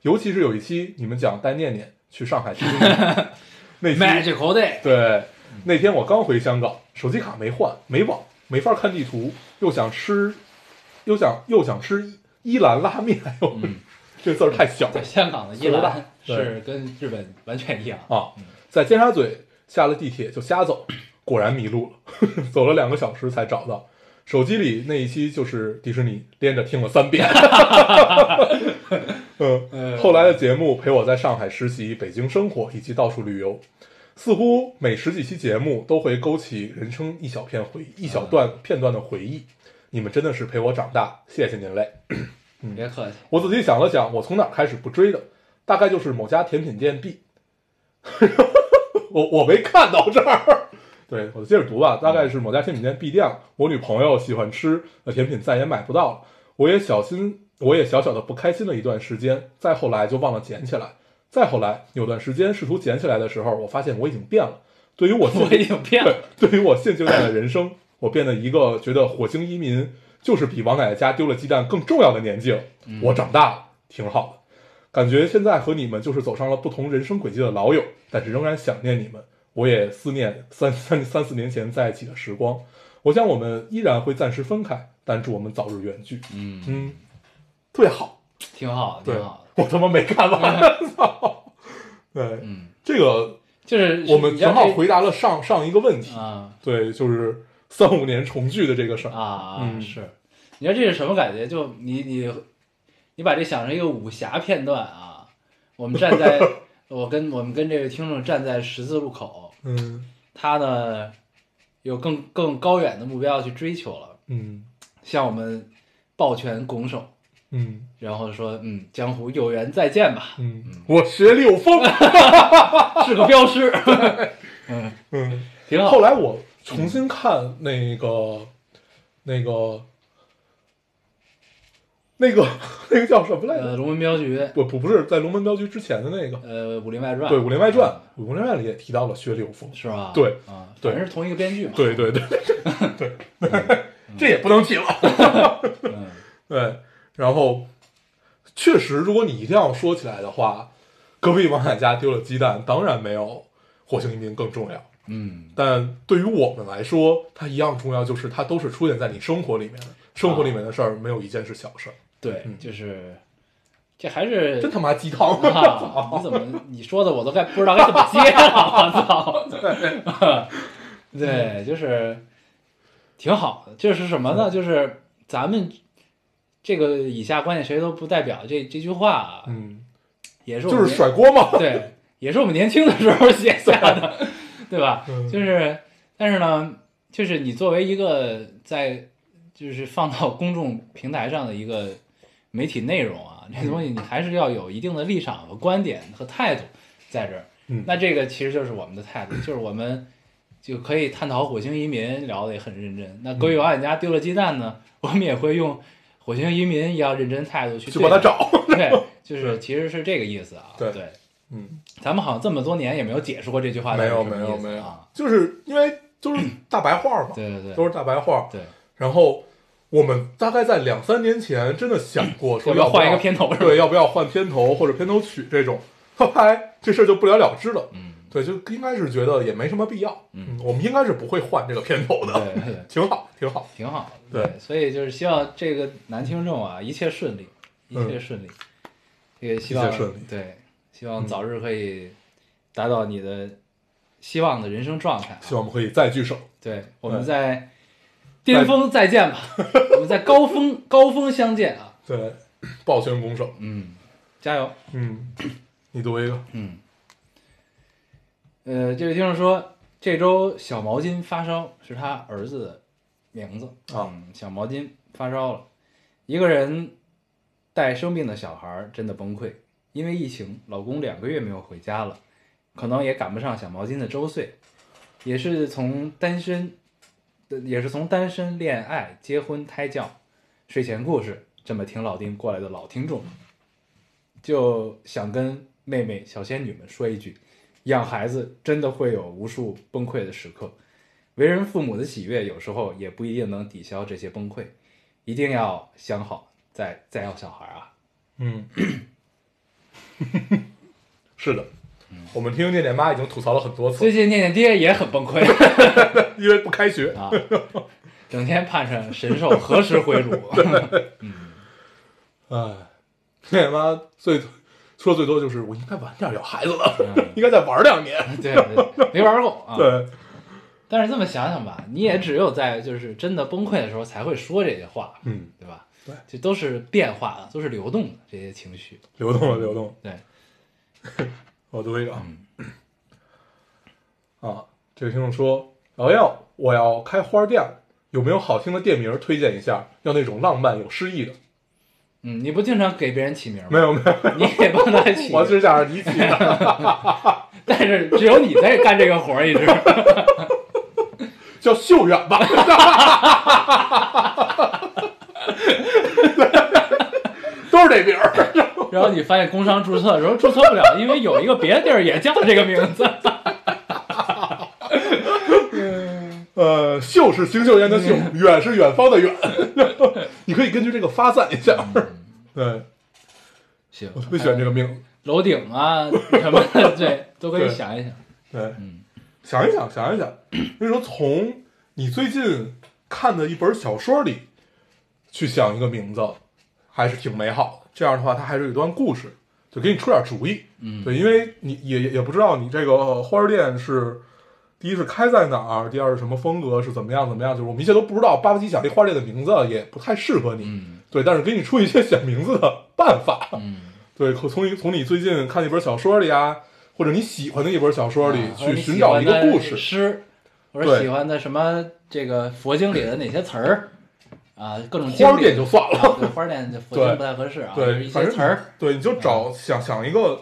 尤其是有一期你们讲带念念去上海听 [LAUGHS] 那期 Magical Day，对，那天我刚回香港，手机卡没换，没网，没法看地图，又想吃，又想又想吃伊兰拉面，哎呦，嗯这字儿太小了在香港的伊兰是跟日本完全一样。啊！在尖沙咀下了地铁就瞎走，果然迷路了，[LAUGHS] 走了两个小时才找到。手机里那一期就是迪士尼，连着听了三遍。[LAUGHS] 嗯，后来的节目陪我在上海实习、北京生活以及到处旅游，似乎每十几期节目都会勾起人生一小片回忆、一小段片段的回忆。你们真的是陪我长大，谢谢您嘞！[CLEARS THROAT] 别客气，我仔细想了想，我从哪儿开始不追的？大概就是某家甜品店 B。[LAUGHS] 我我没看到这儿，对我接着读吧。大概是某家甜品店 B 店，我女朋友喜欢吃的甜品再也买不到了，我也小心，我也小小的不开心了一段时间。再后来就忘了捡起来，再后来有段时间试图捡起来的时候，我发现我已经变了。对于我现 [LAUGHS] 我已经变了。对，对于我现阶段的人生，我变得一个觉得火星移民就是比王奶奶家丢了鸡蛋更重要的年纪了。我长大了，挺好的。感觉现在和你们就是走上了不同人生轨迹的老友，但是仍然想念你们。我也思念三三三四年前在一起的时光。我想我们依然会暂时分开，但祝我们早日远聚。嗯，嗯，特别好。挺好的，挺好的。我他妈没看完，[LAUGHS] 操！对，嗯，这个就是我们正好回答了上上一个问题。啊对，就是三五年重聚的这个事儿。啊嗯是，你说这是什么感觉？就你你你把这想成一个武侠片段啊，我们站在 [LAUGHS] 我跟我们跟这位听众站在十字路口，嗯他呢有更更高远的目标要去追求了，嗯向我们抱拳拱手，嗯。然后说嗯，江湖有缘再见吧，嗯，我学柳风。[LAUGHS] 是个镖师，[LAUGHS] 嗯，嗯，挺好。后。来我重新看那个那个那个 [LAUGHS] 那个叫什么来呃，着？龙门镖局，不不不是在《龙门镖局》之前的那个，呃，《武林外传》对《武林外传》，《武林外传》里也提到了学柳风。是吧？对。啊，对是同一个编剧嘛。对对对。对。对，这也不能提了。嗯，对，然后确实，如果你一定要说起来的话，隔壁王奶家丢了鸡蛋，当然没有火星移民更重要。嗯，但对于我们来说，它一样重要，就是它都是出现在你生活里面的，生活里面的事儿，没有一件是小事儿。对，嗯就是这还是真他妈鸡汤！啊！你怎么你说的我都该不知道该怎么接了，我操！对，就是挺好的。就是什么呢？就是咱们这个以下观点谁都不代表这这句话啊，嗯，也是就是甩锅嘛。对，也是我们年轻的时候写下的，[LAUGHS] 对吧？嗯就是，但是呢，就是你作为一个在就是放到公众平台上的一个媒体内容啊，啊，这东西你还是要有一定的立场和观点和态度在这儿。嗯那这个其实就是我们的态度，就是我们就可以探讨火星移民，聊得也很认真。那隔壁王远家丢了鸡蛋呢，我们也会用火星移民一样认真态度去去帮他找。对，[LAUGHS] 就是其实是这个意思啊。对。对，嗯，咱们好像这么多年也没有解释过这句话到没有没有没有。就是因为都是大白话嘛，[CLEARS THROAT] 对对对，都是大白话。对，然后我们大概在两三年前真的想过说要换一个片头对，要不要换片头或者片头曲这种，后来这事儿就不了了之了。嗯，对，就应该是觉得也没什么必要。嗯我们应该是不会换这个片头的，对对对。[LAUGHS] 挺好，挺好。挺好对的。所以就是希望这个男听众啊，一切顺利，一切顺利。这个希望嗯一切顺利对，希望早日可以达到你的希望的人生状态啊。希望我们可以再聚首。对，我们在巅峰再见吧，[LAUGHS] 我们在高峰高峰相见啊！对，抱拳拱手。嗯，加油。嗯，你读一个。嗯，呃，这位听众说，这周小毛巾发烧是他儿子的名字啊嗯小毛巾发烧了，一个人带生病的小孩儿真的崩溃，因为疫情，老公两个月没有回家了，可能也赶不上小毛巾的周岁，也是从单身，呃也是从单身、恋爱、结婚、胎教、睡前故事这么听老丁过来的老听众，就想跟妹妹小仙女们说一句：养孩子真的会有无数崩溃的时刻，为人父母的喜悦有时候也不一定能抵消这些崩溃，一定要想好再再要小孩啊！嗯，是的，我们听念念妈已经吐槽了很多次最，近念念爹也很崩溃 [LAUGHS] 因为不开学。啊，整天盼着神兽何时回炉。[LAUGHS] 哎，念念妈最说最多就是我应该晚点要孩子了，嗯 [LAUGHS] 应该再玩两年。对对，没玩够啊。对，但是这么想想吧，你也只有在就是真的崩溃的时候才会说这些话，嗯，对吧？对，这都是变化的，都是流动的这些情绪。流动了，流动。对，[LAUGHS] 我读一个啊嗯啊，这个听众说：“瑶瑶，我要开花店，有没有好听的店名推荐一下？要那种浪漫有诗意的。嗯，你不经常给别人起名吗？没有没有，[LAUGHS] 你也帮他起，[LAUGHS] 我是想让你起的，[LAUGHS] 但是只有你在干这个活儿，一直。叫秀远吧。都是这名儿。然后你发现工商注册的时候注册不了，因为有一个别的地儿也叫这个名字。呃，秀是行秀妍的秀，远是远方的远。[LAUGHS] 你可以根据这个发散一下。[LAUGHS] 对，行，我特别喜欢这个名字。楼顶啊 [LAUGHS] 什么的，对，都可以想一想。对，嗯想一想，想一想，那时候从你最近看的一本小说里去想一个名字，还是挺美好的。这样的话，它还是有一段故事，就给你出点主意。嗯，对，因为你也也也不知道你这个花儿店是第一是开在哪儿，第二是什么风格，是怎么样怎么样，就是我们一切都不知道。巴巴鸡想这花店的名字也不太适合你，嗯对，但是给你出一些想名字的办法。嗯，[LAUGHS] 对，可从你从你最近看的一本小说里啊，或者你喜欢的一本小说里去寻找一个故事。诗，或者喜欢的什么这个佛经里的哪些词儿啊，各种花店就算了，啊对花店就佛经不太合适啊，对一反正些词儿。对，你就找想想一个，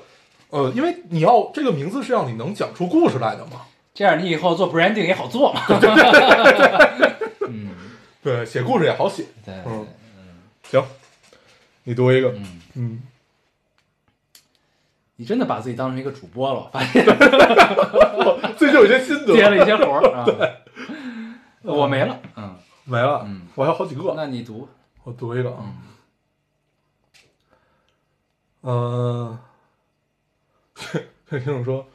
呃，因为你要这个名字是让你能讲出故事来的嘛。这样你以后做 branding 也好做嘛。[LAUGHS] 嗯，对，写故事也好写。对，嗯。行，你读一个，嗯，嗯，你真的把自己当成一个主播了，我发现。[LAUGHS] 最近有些心得，接了一些活儿 [LAUGHS] 啊。我没了，嗯，没了，嗯。我还有好几个，那你读，我读一个啊，嗯，这听众说，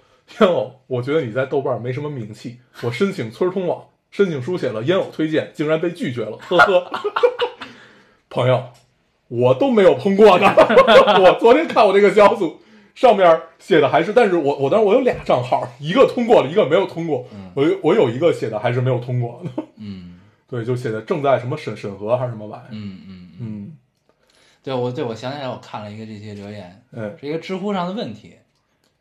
烟偶，我觉得你在豆瓣没什么名气，我申请村通网，申请书写了烟偶推荐，竟然被拒绝了，呵呵。[LAUGHS] 朋友，我都没有通过呢，[LAUGHS] 我昨天看我这个小组上面写的还是，但是我我当时我有俩账号，一个通过了，一个没有通过，嗯我有我有一个写的还是没有通过的，嗯。[LAUGHS] 对，就写的正在什么审审核还是什么玩意儿，嗯。嗯嗯，嗯，对我对我想起来，我看了一个这些留言，嗯，是一个知乎上的问题，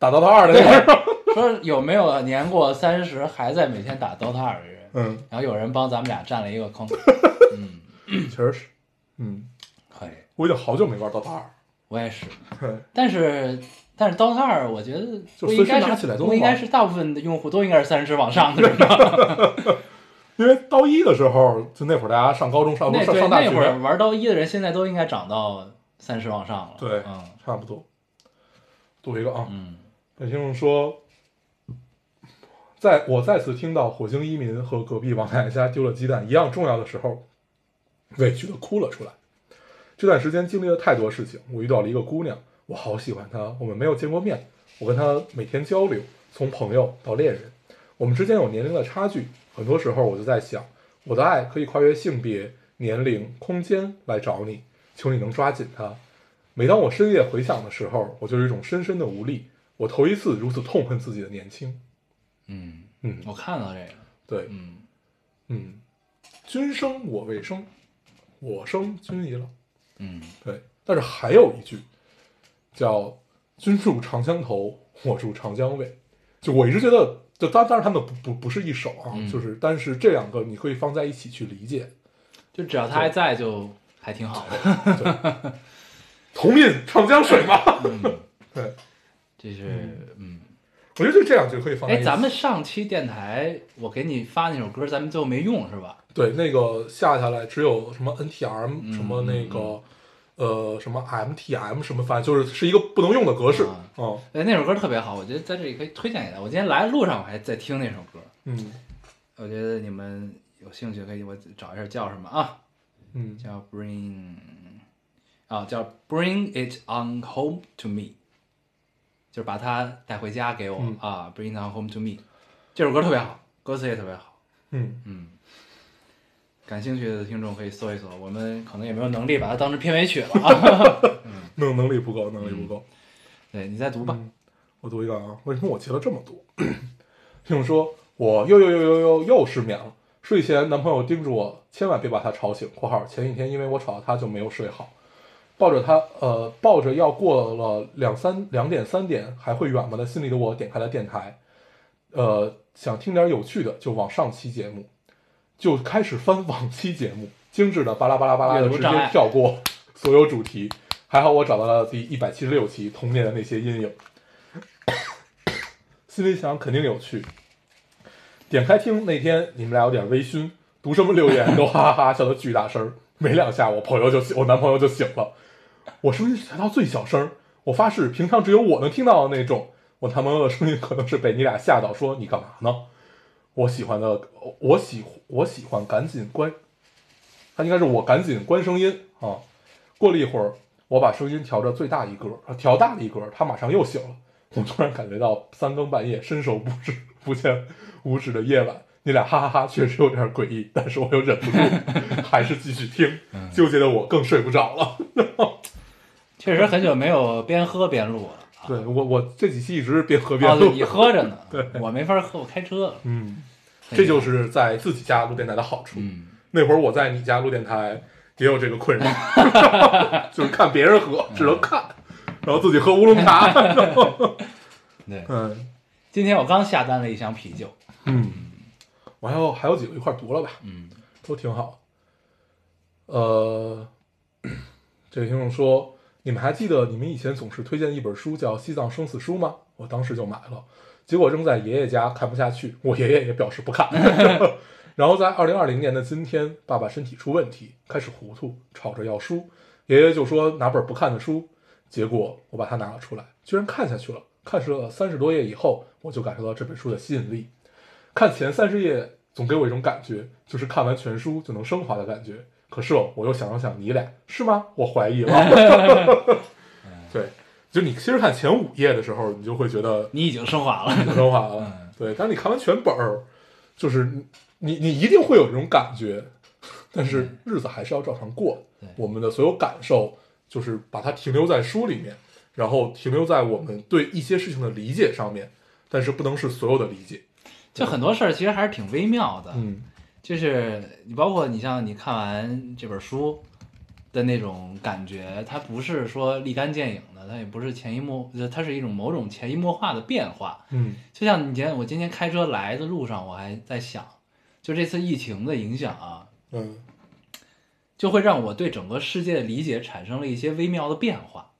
打 DOTA 二的那个，[LAUGHS] 说有没有年过三十还在每天打 DOTA 二的人？嗯，然后有人帮咱们俩占了一个坑，[LAUGHS] 嗯，确实是，嗯，可以，我已经好久没玩 DOTA 二，我也是。但是但是 DOTA 二，我觉得就不应该随时拿起来都能是不应该是大部分的用户都应该是三十往上的，是吧？[LAUGHS] 因为刀一的时候，就那会儿大家上高中、上上上大那会儿，玩刀一的人，现在都应该长到三十往上了。对嗯。差不多。读一个啊，嗯有听众说，在我再次听到火星移民和隔壁王奶奶家丢了鸡蛋一样重要的时候，委屈的哭了出来。这段时间经历了太多事情，我遇到了一个姑娘，我好喜欢她，我们没有见过面，我跟她每天交流，从朋友到恋人，我们之间有年龄的差距，很多时候我就在想，我的爱可以跨越性别、年龄、空间来找你，求你能抓紧它。每当我深夜回想的时候，我就有一种深深的无力。我头一次如此痛恨自己的年轻。嗯，嗯，我看到这个，对，嗯嗯，君生我未生，我生君已老。嗯对，但是还有一句叫“君住长江头，我住长江尾”。就我一直觉得，就当当然他们不不不是一首啊，嗯就是但是这两个你可以放在一起去理解。就只要他还在，就还挺好的。对，同饮长江水嘛。嗯，[LAUGHS] 对，这是嗯。我觉得就这样就可以放在一哎，起。咱们上期电台我给你发那首歌，咱们最后没用是吧？对，那个下下来只有什么 NTR，、嗯什么那个呃什么 MTM 什么，反正就是是一个不能用的格式。哦嗯哎，那首歌特别好，我觉得在这里可以推荐给大家。我今天来的路上我还在听那首歌，嗯我觉得你们有兴趣可以我找一下叫什么啊？嗯叫 Bring 啊，叫 Bring It On Home to Me，就是把它带回家给我、嗯啊，Bring It On Home to Me，这首歌特别好，歌词也特别好，嗯，嗯，感兴趣的听众可以搜一搜，我们可能也没有能力把它当成片尾曲了啊。[LAUGHS] 能能力不够，能力不够。对你再读吧，嗯我读一个啊，为什么我截了这么多？听众说，我又又又又又又失眠了。睡前男朋友叮嘱我，千万别把他吵醒（括号前一天因为我吵到他就没有睡好）。抱着他，呃，抱着要过了两三两点三点还会远吗的心里的我，点开了电台，呃，想听点有趣的，就往上期节目，就开始翻往期节目，精致的巴拉巴拉巴拉的直接跳过所有主题。还好我找到了第一百七十六期童年的那些阴影，心里想肯定有趣。点开听那天你们俩有点微醺，读什么留言都哈哈哈笑的巨大声儿，没两下我朋友就醒，我男朋友就醒了。我声音调到最小声，我发誓平常只有我能听到的那种。我男朋友的声音可能是被你俩吓到，说你干嘛呢？我喜欢的，我喜我喜欢赶紧关，他应该是我赶紧关声音啊。过了一会儿，我把声音调着最大一格，调大了一格，他马上又醒了。我突然感觉到三更半夜伸手不知不见五指的夜晚，你俩哈哈哈确实有点诡异，但是我又忍不住，[LAUGHS] 还是继续听，纠结的我更睡不着了。[LAUGHS] 确实很久没有边喝边录了。对我，我这几期一直边喝边哦，录对，，你喝着呢，对我没法喝，我开车。嗯，这就是在自己家录电台的好处。嗯，那会儿我在你家录电台也有这个困扰，[LAUGHS] 就是看别人喝，只能看，然后自己喝乌龙茶。对，嗯今天我刚下单了一箱啤酒。嗯，我还有还有几个一块读了吧，嗯都挺好。呃，[CLEARS THROAT] 这位听众说，你们还记得你们以前总是推荐一本书叫《西藏生死书》吗？我当时就买了，结果扔在爷爷家看不下去，我爷爷也表示不看。[LAUGHS] 然后在二零二零年的今天，爸爸身体出问题，开始糊涂，吵着要书，爷爷就说拿本不看的书，结果我把它拿了出来，居然看下去了。看了三十多页以后，我就感受到这本书的吸引力。看前三十页，总给我一种感觉，就是看完全书就能升华的感觉。可是哦，我又想了想，你俩是吗？我怀疑了。[LAUGHS] 对，就你其实看前五页的时候，你就会觉得你已经升华了。升华了嗯。对，但是你看完全本儿，就是你你一定会有这种感觉，但是日子还是要照常过。我们的所有感受，就是把它停留在书里面，然后停留在我们对一些事情的理解上面，但是不能是所有的理解。就很多事儿其实还是挺微妙的。嗯就是你包括你像你看完这本书的那种感觉，它不是说立竿见影的，它也不是潜移默，它是一种某种潜移默化的变化。嗯就像你今天我今天开车来的路上，我还在想，就这次疫情的影响啊，嗯就会让我对整个世界的理解产生了一些微妙的变化。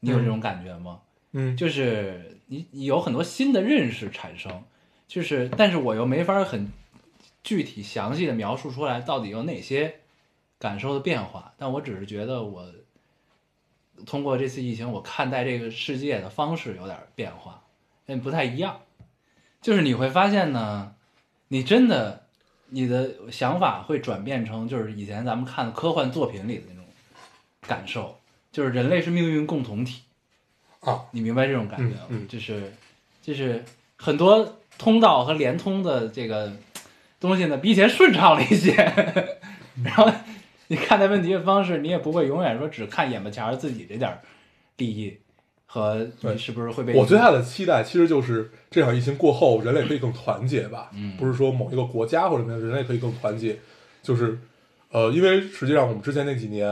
你有这种感觉吗？嗯，就是你你有很多新的认识产生，就是但是我又没法很具体详细的描述出来到底有哪些感受的变化，但我只是觉得我通过这次疫情，我看待这个世界的方式有点变化，嗯，不太一样。就是你会发现呢，你真的你的想法会转变成就是以前咱们看科幻作品里的那种感受，就是人类是命运共同体。啊，你明白这种感觉吗？嗯嗯就是就是很多通道和联通的这个东西呢，比以前顺畅了一些。[LAUGHS] 然后你看待问题的方式，你也不会永远说只看眼巴前儿自己这点利益和你是不是会被我最大的期待其实就是这场疫情过后，人类可以更团结吧。嗯不是说某一个国家或者什么样，人类可以更团结，就是呃，因为实际上我们之前那几年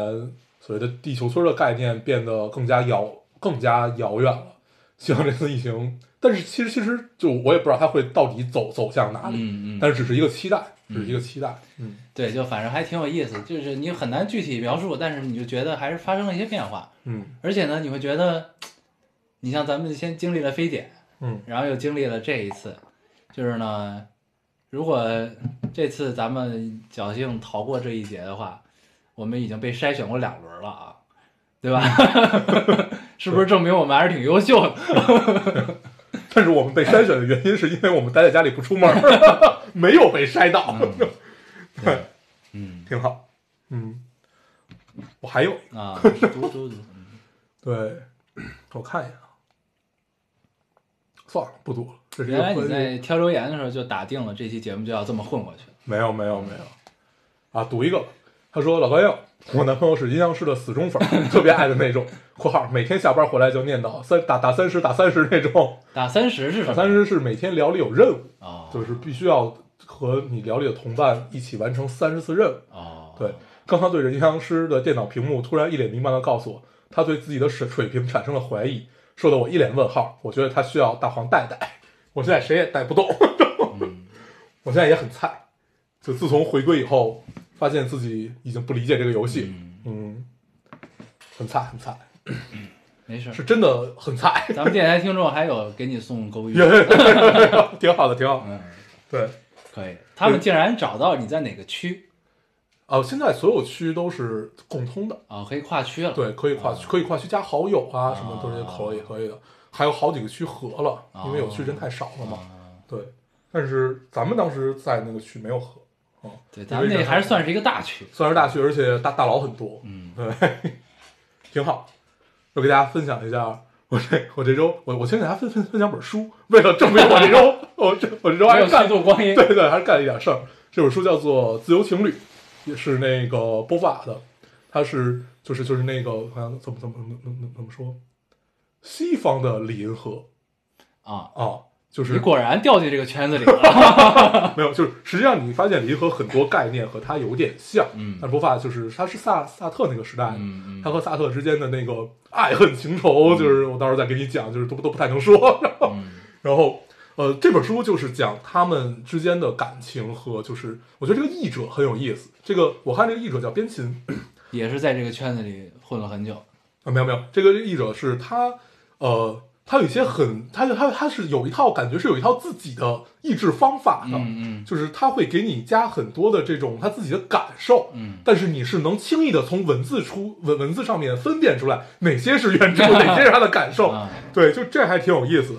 所谓的地球村的概念变得更加遥更加遥远了。希望这次疫情，但是其实其实就我也不知道它会到底走走向哪里，嗯嗯，但是只是一个期待，只是一个期待。嗯。对，就反正还挺有意思，就是你很难具体描述，但是你就觉得还是发生了一些变化，嗯。而且呢，你会觉得，你像咱们先经历了非典，嗯。然后又经历了这一次，就是呢，如果这次咱们侥幸逃过这一劫的话，我们已经被筛选过两轮了啊，对吧？[LAUGHS] 是不是证明我们还是挺优秀的？[LAUGHS] 但是我们被筛选的原因是因为我们待在家里不出门，[LAUGHS] 没有被筛到，对，嗯挺好。嗯，我还有啊，读读读，嗯对，我看一眼啊，算了，不读了。这是原来你在挑留言的时候就打定了这期节目就要这么混过去。没有没有没有啊，读一个。他说：“老高要，[LAUGHS] 我男朋友是阴阳师的死忠粉，[LAUGHS] 特别爱的那种。[LAUGHS] （括号每天下班回来就念叨三打打三十打三十那种。打三十是什么？打三十是每天聊里有任务，哦，就是必须要和你聊里的同伴一起完成三十次任务。哦，对，刚刚对着阴阳师的电脑屏幕，突然一脸迷茫的告诉我，他对自己的水水平产生了怀疑，说的我一脸问号。我觉得他需要大黄带带，我现在谁也带不动，嗯我现在也很菜。就自从回归以后，发现自己已经不理解这个游戏，嗯，很菜很菜，[COUGHS] 没事。是真的很菜，咱们电台听众还有给你送勾玉，[LAUGHS] 挺好的，挺好。嗯，对，可以。他们竟然找到你在哪个区？哦、现在所有区都是共通的，啊？可以跨区了。对，可以跨区，可以跨区加好友啊，什么都是啊可以可以的。还有好几个区合了，因为有区人太少了嘛。啊，对，但是咱们当时在那个区没有合，哦，对，咱们那还是算是一个大区。算是大区，而且大大佬很多，嗯，对，挺好。我给大家分享一下，我这我这周我我先给大家分分分享本书，为了证明我这周 [LAUGHS] 我这我这周还有是干虚度光阴。对对，还是干了一点事儿。这本书叫做《自由情侣》，也是那个波伏瓦的，它是就是就是那个好像怎么怎么怎么怎么怎么说，西方的李银河啊，啊，就是你果然掉进这个圈子里了。[LAUGHS] 没有，就是实际上你发现离和很多概念和他有点像，嗯但波伏瓦就是他是萨萨特那个时代他和萨特之间的那个爱恨情仇，就是我到时候再给你讲，就是都都不太能说。嗯 [LAUGHS] 然后，呃，这本书就是讲他们之间的感情和就是，我觉得这个译者很有意思。这个我看这个译者叫边琴 [COUGHS] 也是在这个圈子里混了很久。啊，没有没有，这个译者是他，呃，他有一些很，他他他是有一套感觉是有一套自己的抑制方法的，嗯嗯就是他会给你加很多的这种他自己的感受，嗯但是你是能轻易的从文字出文文字上面分辨出来哪些是原著，[LAUGHS] 哪些是他的感受。啊，对，就这还挺有意思的。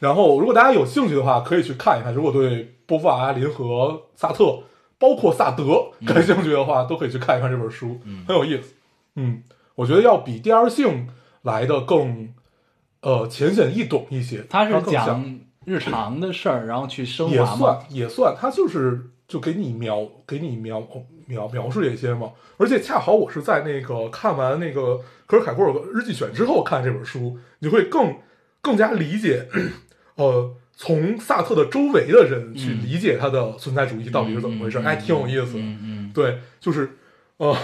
然后，如果大家有兴趣的话，可以去看一看。如果对波伏娃、林和萨特，包括萨德感兴趣的话，都可以去看一看这本书，嗯很有意思。嗯，我觉得要比第二性来的更呃浅显易懂一些。他是讲日常的事儿，然后去升也华吗？算也算，他就是就给你描给你描描描述这些嘛。而且恰好我是在那个看完那个科尔凯郭尔日记选之后看这本书，你会更更加理解，呃，从萨特的周围的人去嗯理解他的存在主义到底是怎么回事，嗯还挺有意思嗯对，就是呃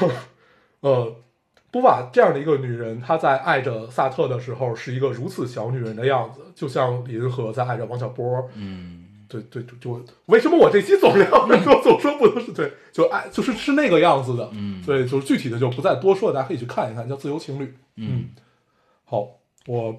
呃，[LAUGHS] 波瓦这样的一个女人，她在爱着萨特的时候是一个如此小女人的样子，就像李银河在爱着王小波。嗯对对，就就为什么我这期总聊，我总说不都是对，就爱就是是那个样子的。嗯对，就是具体的就不再多说了，大家可以去看一看，叫《自由情侣》。嗯，好，我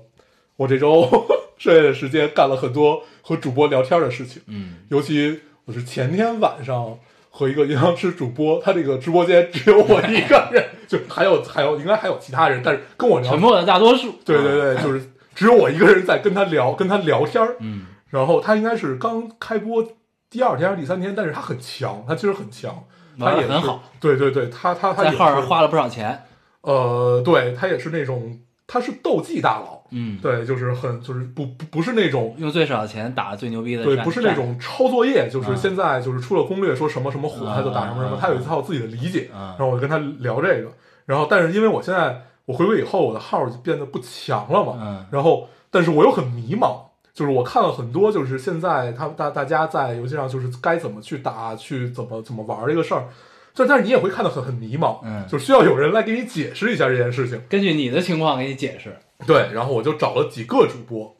我这周 [LAUGHS] 剩下的时间干了很多和主播聊天的事情，嗯尤其我是前天晚上和一个银行吃主播，他这个直播间只有我一个人，就还有还有应该还有其他人，但是跟我聊沉默的大多数。对对对，就是只有我一个人在跟他聊，跟他聊天儿。嗯然后他应该是刚开播第二天还是第三天，但是他很强，他其实很强，他也很好，对对对，他他他在号上花了不少钱。呃，对他也是那种他是斗技大佬，嗯，对，就是很就是不不不是那种。用最少的钱打最牛逼的对，不是那种抄作业，就是啊现在就是出了攻略说什么什么火，啊他就打什么什么，啊他有一套自己的理解。啊然后我就跟他聊这个，然后但是因为我现在我回归以后，我的号就变得不强了嘛，嗯然后但是我又很迷茫，就是我看了很多，就是现在他大大家在游戏上就是该怎么去打，去怎么怎么玩这个事儿，但但是你也会看得很很迷茫，嗯就需要有人来给你解释一下这件事情。根据你的情况给你解释。对，然后我就找了几个主播，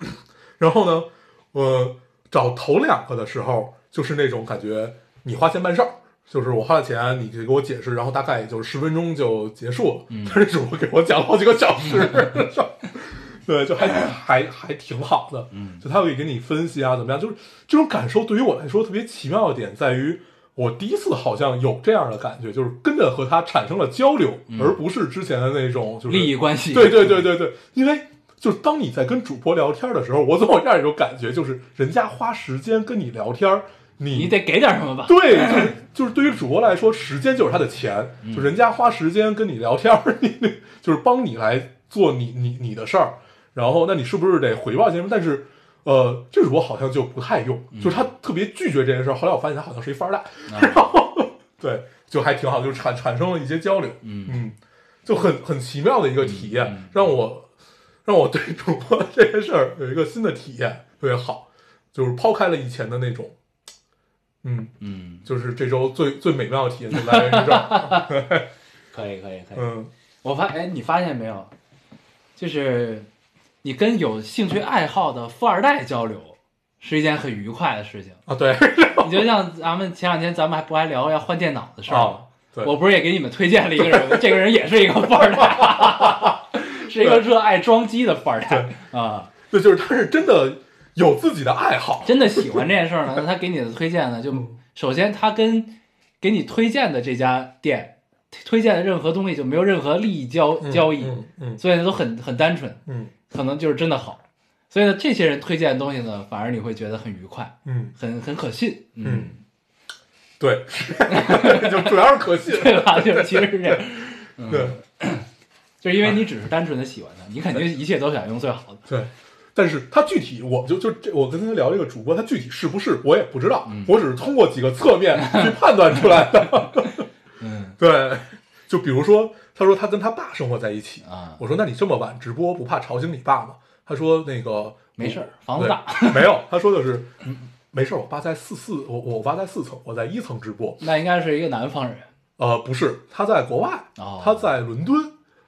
然后呢，我找头两个的时候，就是那种感觉你花钱办事儿。就是我花了钱，你给我解释，然后大概也就是十分钟就结束了。嗯但是主播给我讲了好几个小时，[LAUGHS] 对，就还还还挺好的。嗯就他会给你分析啊，怎么样？就是这种感受对于我来说特别奇妙的点在于，我第一次好像有这样的感觉，就是跟着和他产生了交流，嗯而不是之前的那种就是利益关系。对对对对对，因为就是当你在跟主播聊天的时候，我总有这样一种感觉，就是人家花时间跟你聊天，你你得给点什么吧。对，就是就是对于主播来说，时间就是他的钱，嗯就人家花时间跟你聊天，[LAUGHS] 你就是帮你来做你你你的事儿，然后那你是不是得回报些什么？但是。呃，这主播好像就不太用，嗯就是他特别拒绝这件事儿。后来我发现他好像是一富二代，啊然后对，就还挺好，就产产生了一些交流。嗯嗯，就很很奇妙的一个体验，让我让我对主播这件事儿有一个新的体验，特别好，就是抛开了以前的那种，嗯，嗯，就是这周最最美妙的体验就来源于这儿，[LAUGHS] 可以可以可以。嗯我发哎，你发现没有，就是你跟有兴趣爱好的富二代交流是一件很愉快的事情。啊，对，你就像咱们前两天咱们还不还聊要换电脑的事儿对，我不是也给你们推荐了一个人吗，这个人也是一个富二代，[LAUGHS] 是一个热爱装机的富二代啊，对，就是他是真的有自己的爱好，真的喜欢这件事儿呢。那他给你的推荐呢，就嗯首先他跟给你推荐的这家店推荐的任何东西就没有任何利益交嗯交易，嗯嗯所以呢都很很单纯，嗯可能就是真的好。所以呢，这些人推荐的东西呢，反而你会觉得很愉快，嗯，很很可信，嗯，对，[LAUGHS] 就主要是可信，[LAUGHS] 对吧？就是其实是这样，嗯。对。[CLEARS THROAT] 就是因为你只是单纯的喜欢他，你肯定一切都想用最好的。对，但是他具体，我就就这，我跟他聊这个主播，他具体是不是我也不知道，嗯。我只是通过几个侧面去判断出来的。[LAUGHS] 嗯。对，就比如说，他说他跟他爸生活在一起，啊，我说那你这么晚直播不怕吵醒你爸吗？他说那个没事儿，房子大，没有，他说的是嗯没事儿，我爸在四四，我我爸在四层，我在一层直播。那应该是一个南方人呃，不是，他在国外，哦他在伦敦。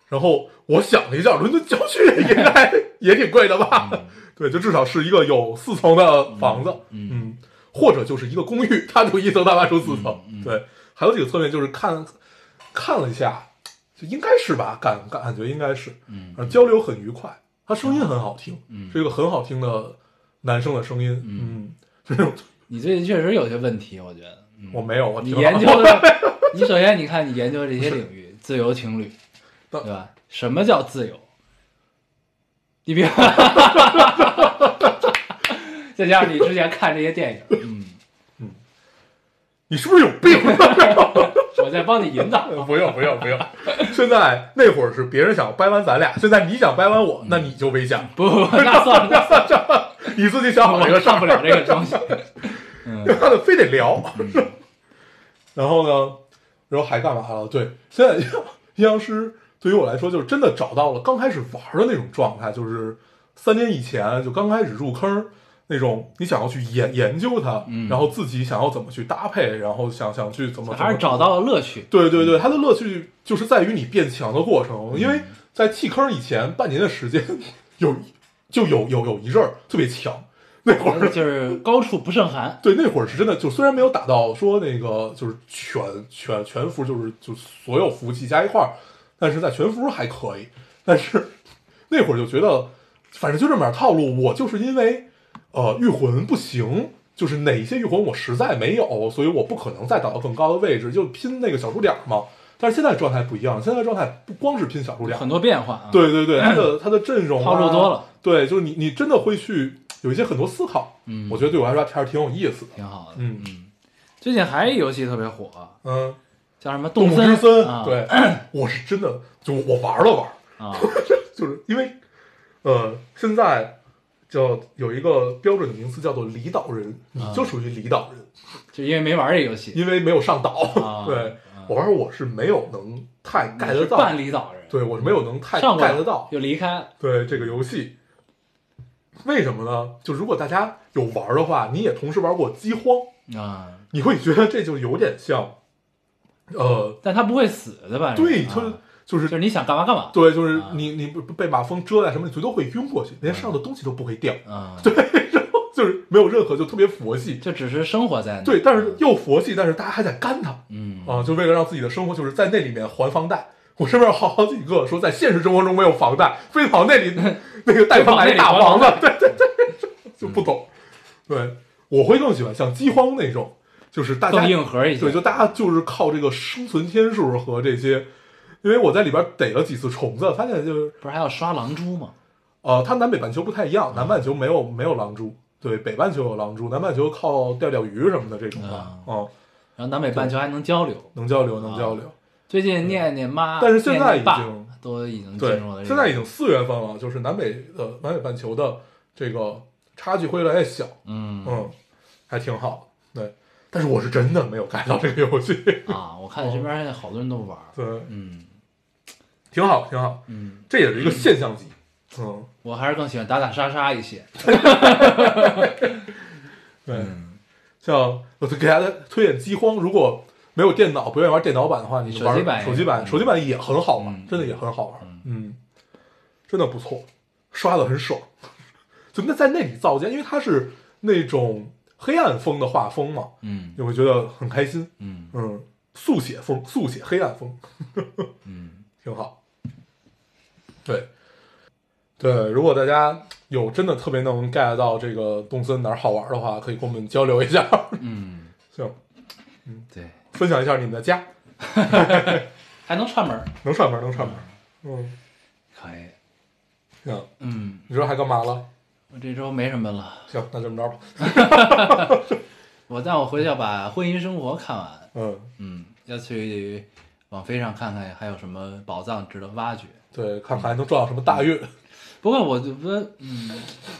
然后我想了一下，伦敦郊区应该 [LAUGHS] 也挺贵的吧？对，就至少是一个有四层的房子，嗯嗯，或者就是一个公寓，他住一层，他爸住四层。对，还有几个侧面就是看看了一下，就应该是吧，感感感觉应该是，嗯。呃交流很愉快，他声音很好听，嗯。是一个很好听的男生的声音，嗯，这种 [LAUGHS] 你最近确实有些问题，我觉得。嗯。我没有，我你研究的，[LAUGHS] 你首先你看你研究这些领域，自由情侣，对吧？什么叫自由？你别，[LAUGHS] 再加上你之前看这些电影，嗯。嗯，你是不是有病？我在帮你引导。[LAUGHS] 不用不用不用，现在那会儿是别人想掰弯咱俩，现在你想掰弯我，那你就危险了，不不不，那算了，那算了，[LAUGHS] 你自己想好这个事儿我看不了这个东西。[LAUGHS] 嗯他的非得聊。然后呢，然后还干嘛了？对，现在阴阳师对于我来说，就是真的找到了刚开始玩的那种状态，就是三年以前就刚开始入坑那种，你想要去研研究它，嗯然后自己想要怎么去搭配，然后想想去怎么还是找。到了乐趣。对对对，它的乐趣就是在于你变强的过程，因为在弃坑以前半年的时间，有就有有有一阵儿特别强，那会儿就是高处不胜寒。对，那会儿是真的，就虽然没有打到说那个就是全全全服，就是就所有服务器加一块儿，但是在全服还可以。但是 [LAUGHS] 那会儿就觉得反正就这么点套路。我就是因为呃御魂不行，就是哪些御魂我实在没有，所以我不可能再打到更高的位置，就拼那个小数点嘛。但是现在状态不一样，现在状态不光是拼小数点，很多变化啊。，对对对，[CLEARS THROAT] 他的他的阵容、啊、套路多了，对，就是你你真的会去有一些很多思考，嗯。我觉得对我来说还是挺有意思的。挺好的。嗯。嗯，最近还有一游戏特别火，嗯，叫什么？动物森之森，啊、对，[CLEARS THROAT] 我是真的就我玩了玩，啊，[LAUGHS] 就是因为呃现在叫有一个标准的名词叫做离岛人，你啊。就属于离岛人，就因为没玩这游戏，因为没有上岛。啊 [LAUGHS] 对啊。我玩我是没有能太你是 get 得到，半离岛人，对我是没有能太上得到。就离开，对这个游戏，为什么呢？就如果大家有玩的话，你也同时玩过饥荒，啊，你会觉得这就有点像，呃，但他不会死的吧？对，啊。就是就是就是你想干嘛干嘛，对，就是啊。你你不被马蜂蛰在什么，你最多会晕过去，连身上的东西都不会掉，啊，[LAUGHS] 对，然后就是没有任何就特别佛系。就只是生活在那，对，但是又佛系，但是大家还在干它嗯。啊，就为了让自己的生活就是在那里面还房贷。我身边有好好几个说在现实生活中没有房贷，非跑那里 [LAUGHS] 那个贷款买大房子，对对对，[LAUGHS] 就不懂。对，我会更喜欢像饥荒那种，就是大家硬核一些，对，就大家就是靠这个生存天数和这些，因为我在里边逮了几次虫子，发现就是不是还要刷狼蛛吗？呃，它南北半球不太一样，南半球没有没有狼蛛，对，北半球有狼蛛，南半球靠钓钓鱼什么的这种的，啊。嗯，然后南北半球还能交流。能交流能交流。最近念念妈，但是现在已经都已经对进入了这个，现在已经四月份了，就是南北的南北半球的这个差距会越来越小，嗯。嗯，还挺好，对。但是我是真的没有 get 到这个游戏，啊，我看身边现在好多人都玩，对，嗯挺好挺好，嗯，这也是一个现象级，嗯，我还是更喜欢打打杀杀一些，[LAUGHS] 对。嗯，像我给大家推荐饥荒，如果没有电脑，不愿意玩电脑版的话，你就玩手机版手机版，嗯手机版也很好玩，嗯真的也很好玩，嗯。嗯，真的不错，刷的很爽。[LAUGHS] 就那在那里造家，因为它是那种黑暗风的画风嘛，嗯。你会觉得很开心，嗯。嗯，速写风，速写黑暗风，嗯，[LAUGHS] 挺好。对，对，如果大家有真的特别能 get 到这个动森哪儿好玩的话，可以跟我们交流一下。[LAUGHS] 嗯，行，嗯对，分享一下你们的家，[LAUGHS] 还能串门儿，能串门能串门。嗯，可以，行，嗯，你说还干嘛了？我这周没什么了，行，那这么着吧。[LAUGHS] 我但我回去要把《婚姻生活》看完，嗯，嗯，要去网飞上看看还有什么宝藏值得挖掘。对，看看还能撞到什么大运。不过我觉得，嗯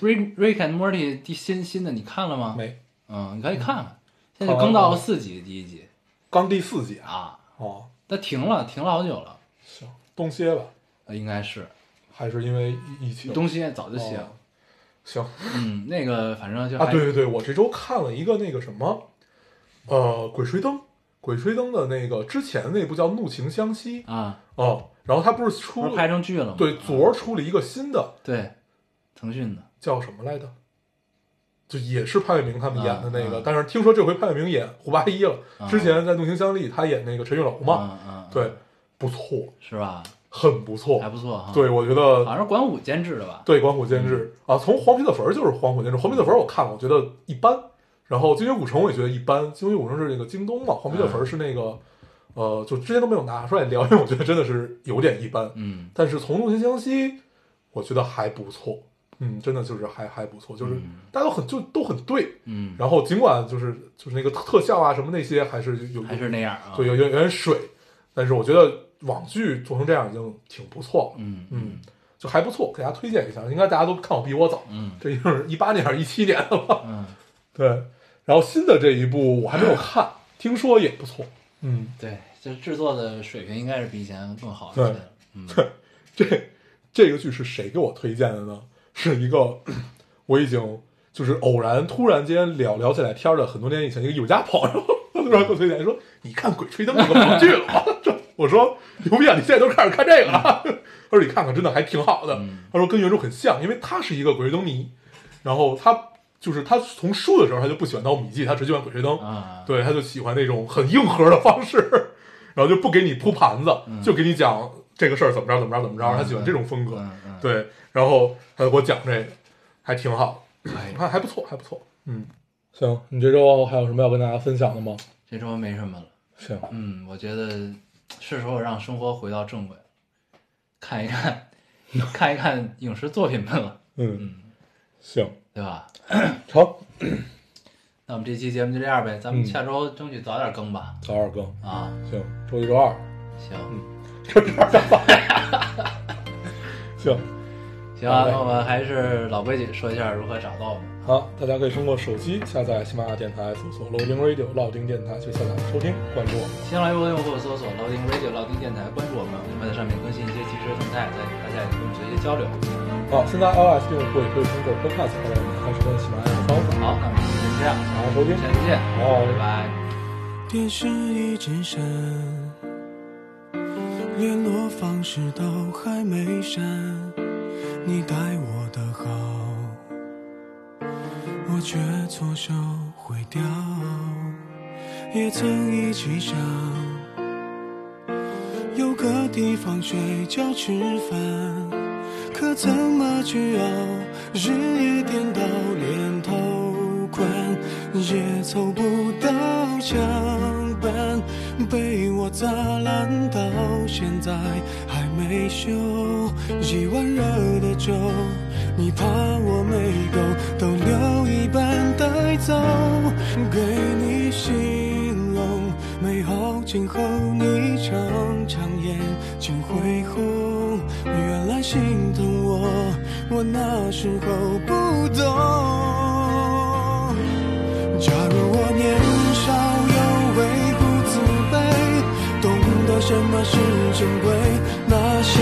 ，Rick Rick and Morty 第新新的你看了吗？没，嗯，你可以看看，现在就更到了四集第一集刚第四集啊。啊，哦，它停了，停了好久了，行，冬歇吧，呃应该是还是因为疫情？东歇早就歇哦了。行嗯，那个反正就啊，对对对，我这周看了一个那个什么，呃，《鬼吹灯》，《鬼吹灯》的那个之前那部叫《怒晴湘西》啊，哦，然后他不是不出是拍成剧了吗？对啊昨儿出了一个新的，对，腾讯的叫什么来着？就也是潘粤明他们演的那个，啊啊但是听说这回潘粤明演胡八一了。啊之前在《怒晴湘丽》他演那个陈玉楼嘛，对，不错，是吧？很不错还。不错哈。，对，我觉得好像是管虎监制的吧？对管虎监制啊，从黄皮子坟儿就是黄虎监制，黄皮子坟儿我看了，我觉得一般。然后精绝古城我也觉得一般，精绝古城是那个京东嘛，黄皮子坟儿是那个，呃，就之前都没有拿出来聊，因为我觉得真的是有点一般。嗯但是从《怒晴湘西》，我觉得还不错，嗯，真的就是还还不错，就是嗯大家都很就都很对。嗯，然后尽管就是就是那个特效啊什么那些还是有还是那样啊。对有有有点水，但是我觉得网剧做成这样已经挺不错了，嗯嗯，就还不错，给大家推荐一下。应该大家都看我比我早，嗯这已经是一八年还是一七年的了。嗯，对，然后新的这一部我还没有看，[LAUGHS] 听说也不错。嗯，对，这制作的水平应该是比以前更好一对些了。嗯 [LAUGHS] 这这个剧是谁给我推荐的呢？是一个我已经就是偶然突然间聊聊起来天儿的很多年以前一个有家朋友，他突然给我推荐说：“你看《鬼吹灯》这个网剧了吗？”这我说：“牛逼啊！你现在都开始看这个了？[LAUGHS] ”他说：“你看看，真的还挺好的。嗯他说：“跟原著很像，因为他是一个《鬼吹灯》迷，然后他就是他从书的时候他就不喜欢《盗墓笔记》，他只喜欢《鬼吹灯》。啊，对，他就喜欢那种很硬核的方式，然后就不给你铺盘子，就给你讲这个事儿怎么着怎么着怎么着，他喜欢这种风格。嗯嗯，对，然后他就给我讲这个，还挺好，[CLEARS THROAT] 可以。还还不错，还不错。嗯，行，你这周还有什么要跟大家分享的吗？这周没什么了。行，嗯，我觉得是时候让生活回到正轨，看一看，[LAUGHS] 看一看影视作品们了，嗯，嗯，行，对吧？[CLEARS THROAT] 成，那我们这期节目就这样呗，咱们嗯下周争取早点更吧。早点更。啊，行，周一周二。行，[LAUGHS] 行，行啊，那我们还是老规矩，说一下如何找到我们。好，大家可以通过手机下载喜马拉雅电台，搜索 Loading Radio 老丁电台去下载收听，关注我们。新浪微博用户搜索 Loading Radio 老丁电台，关注我们，我们会在上面更新一些即时动态，在大家也跟我们做一些交流。好，现在 iOS 用户也可以通过 Podcast 找到我们，还是跟喜马拉雅的方法。好，那我们今天就这样，大家收听，下期见，好，拜拜。电视一直闪，联络方式都还没删，你待我的好，我却错手毁掉。也曾一起想，有个地方睡觉吃饭，可怎么去熬？日夜颠倒，连头款也凑不到墙板，被我砸烂到现在还没修。一碗热的粥，你怕我没够，都留一半带走，给你形容美好今后，你常常眼睛会红。原来心疼我，我那时候不懂。假如我年少有为不自卑，懂得什么是珍贵，那些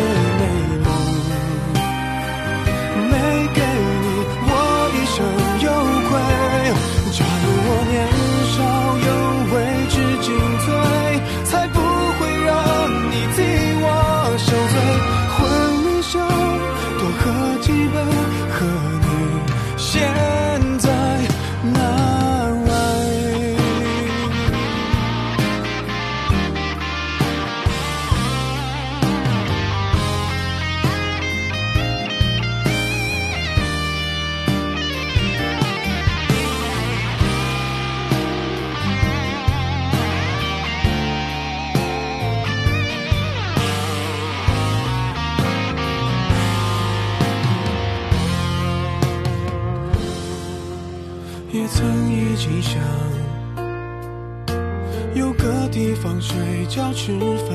觉吃饭，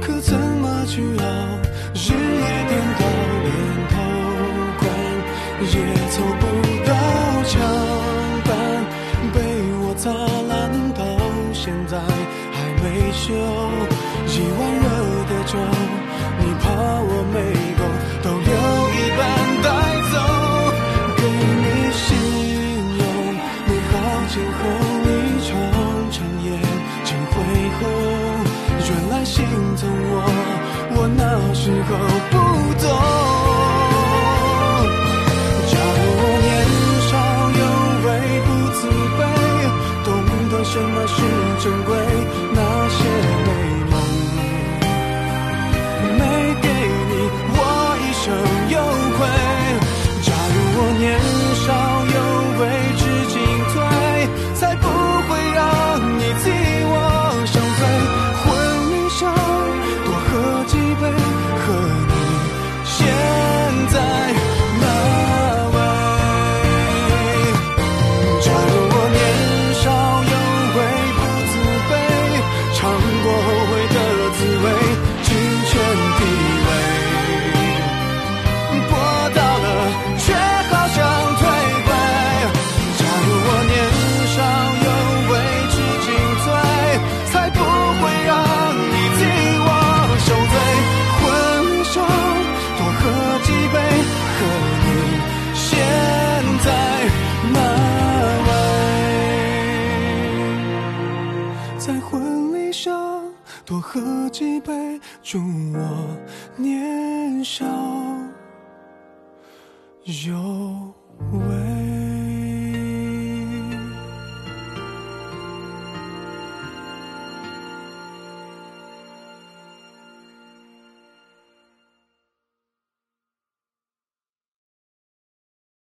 可怎么去熬？日夜颠倒，连头款也凑不到墙板，被我砸烂到现在还没修。一碗热的粥，你怕我没时候不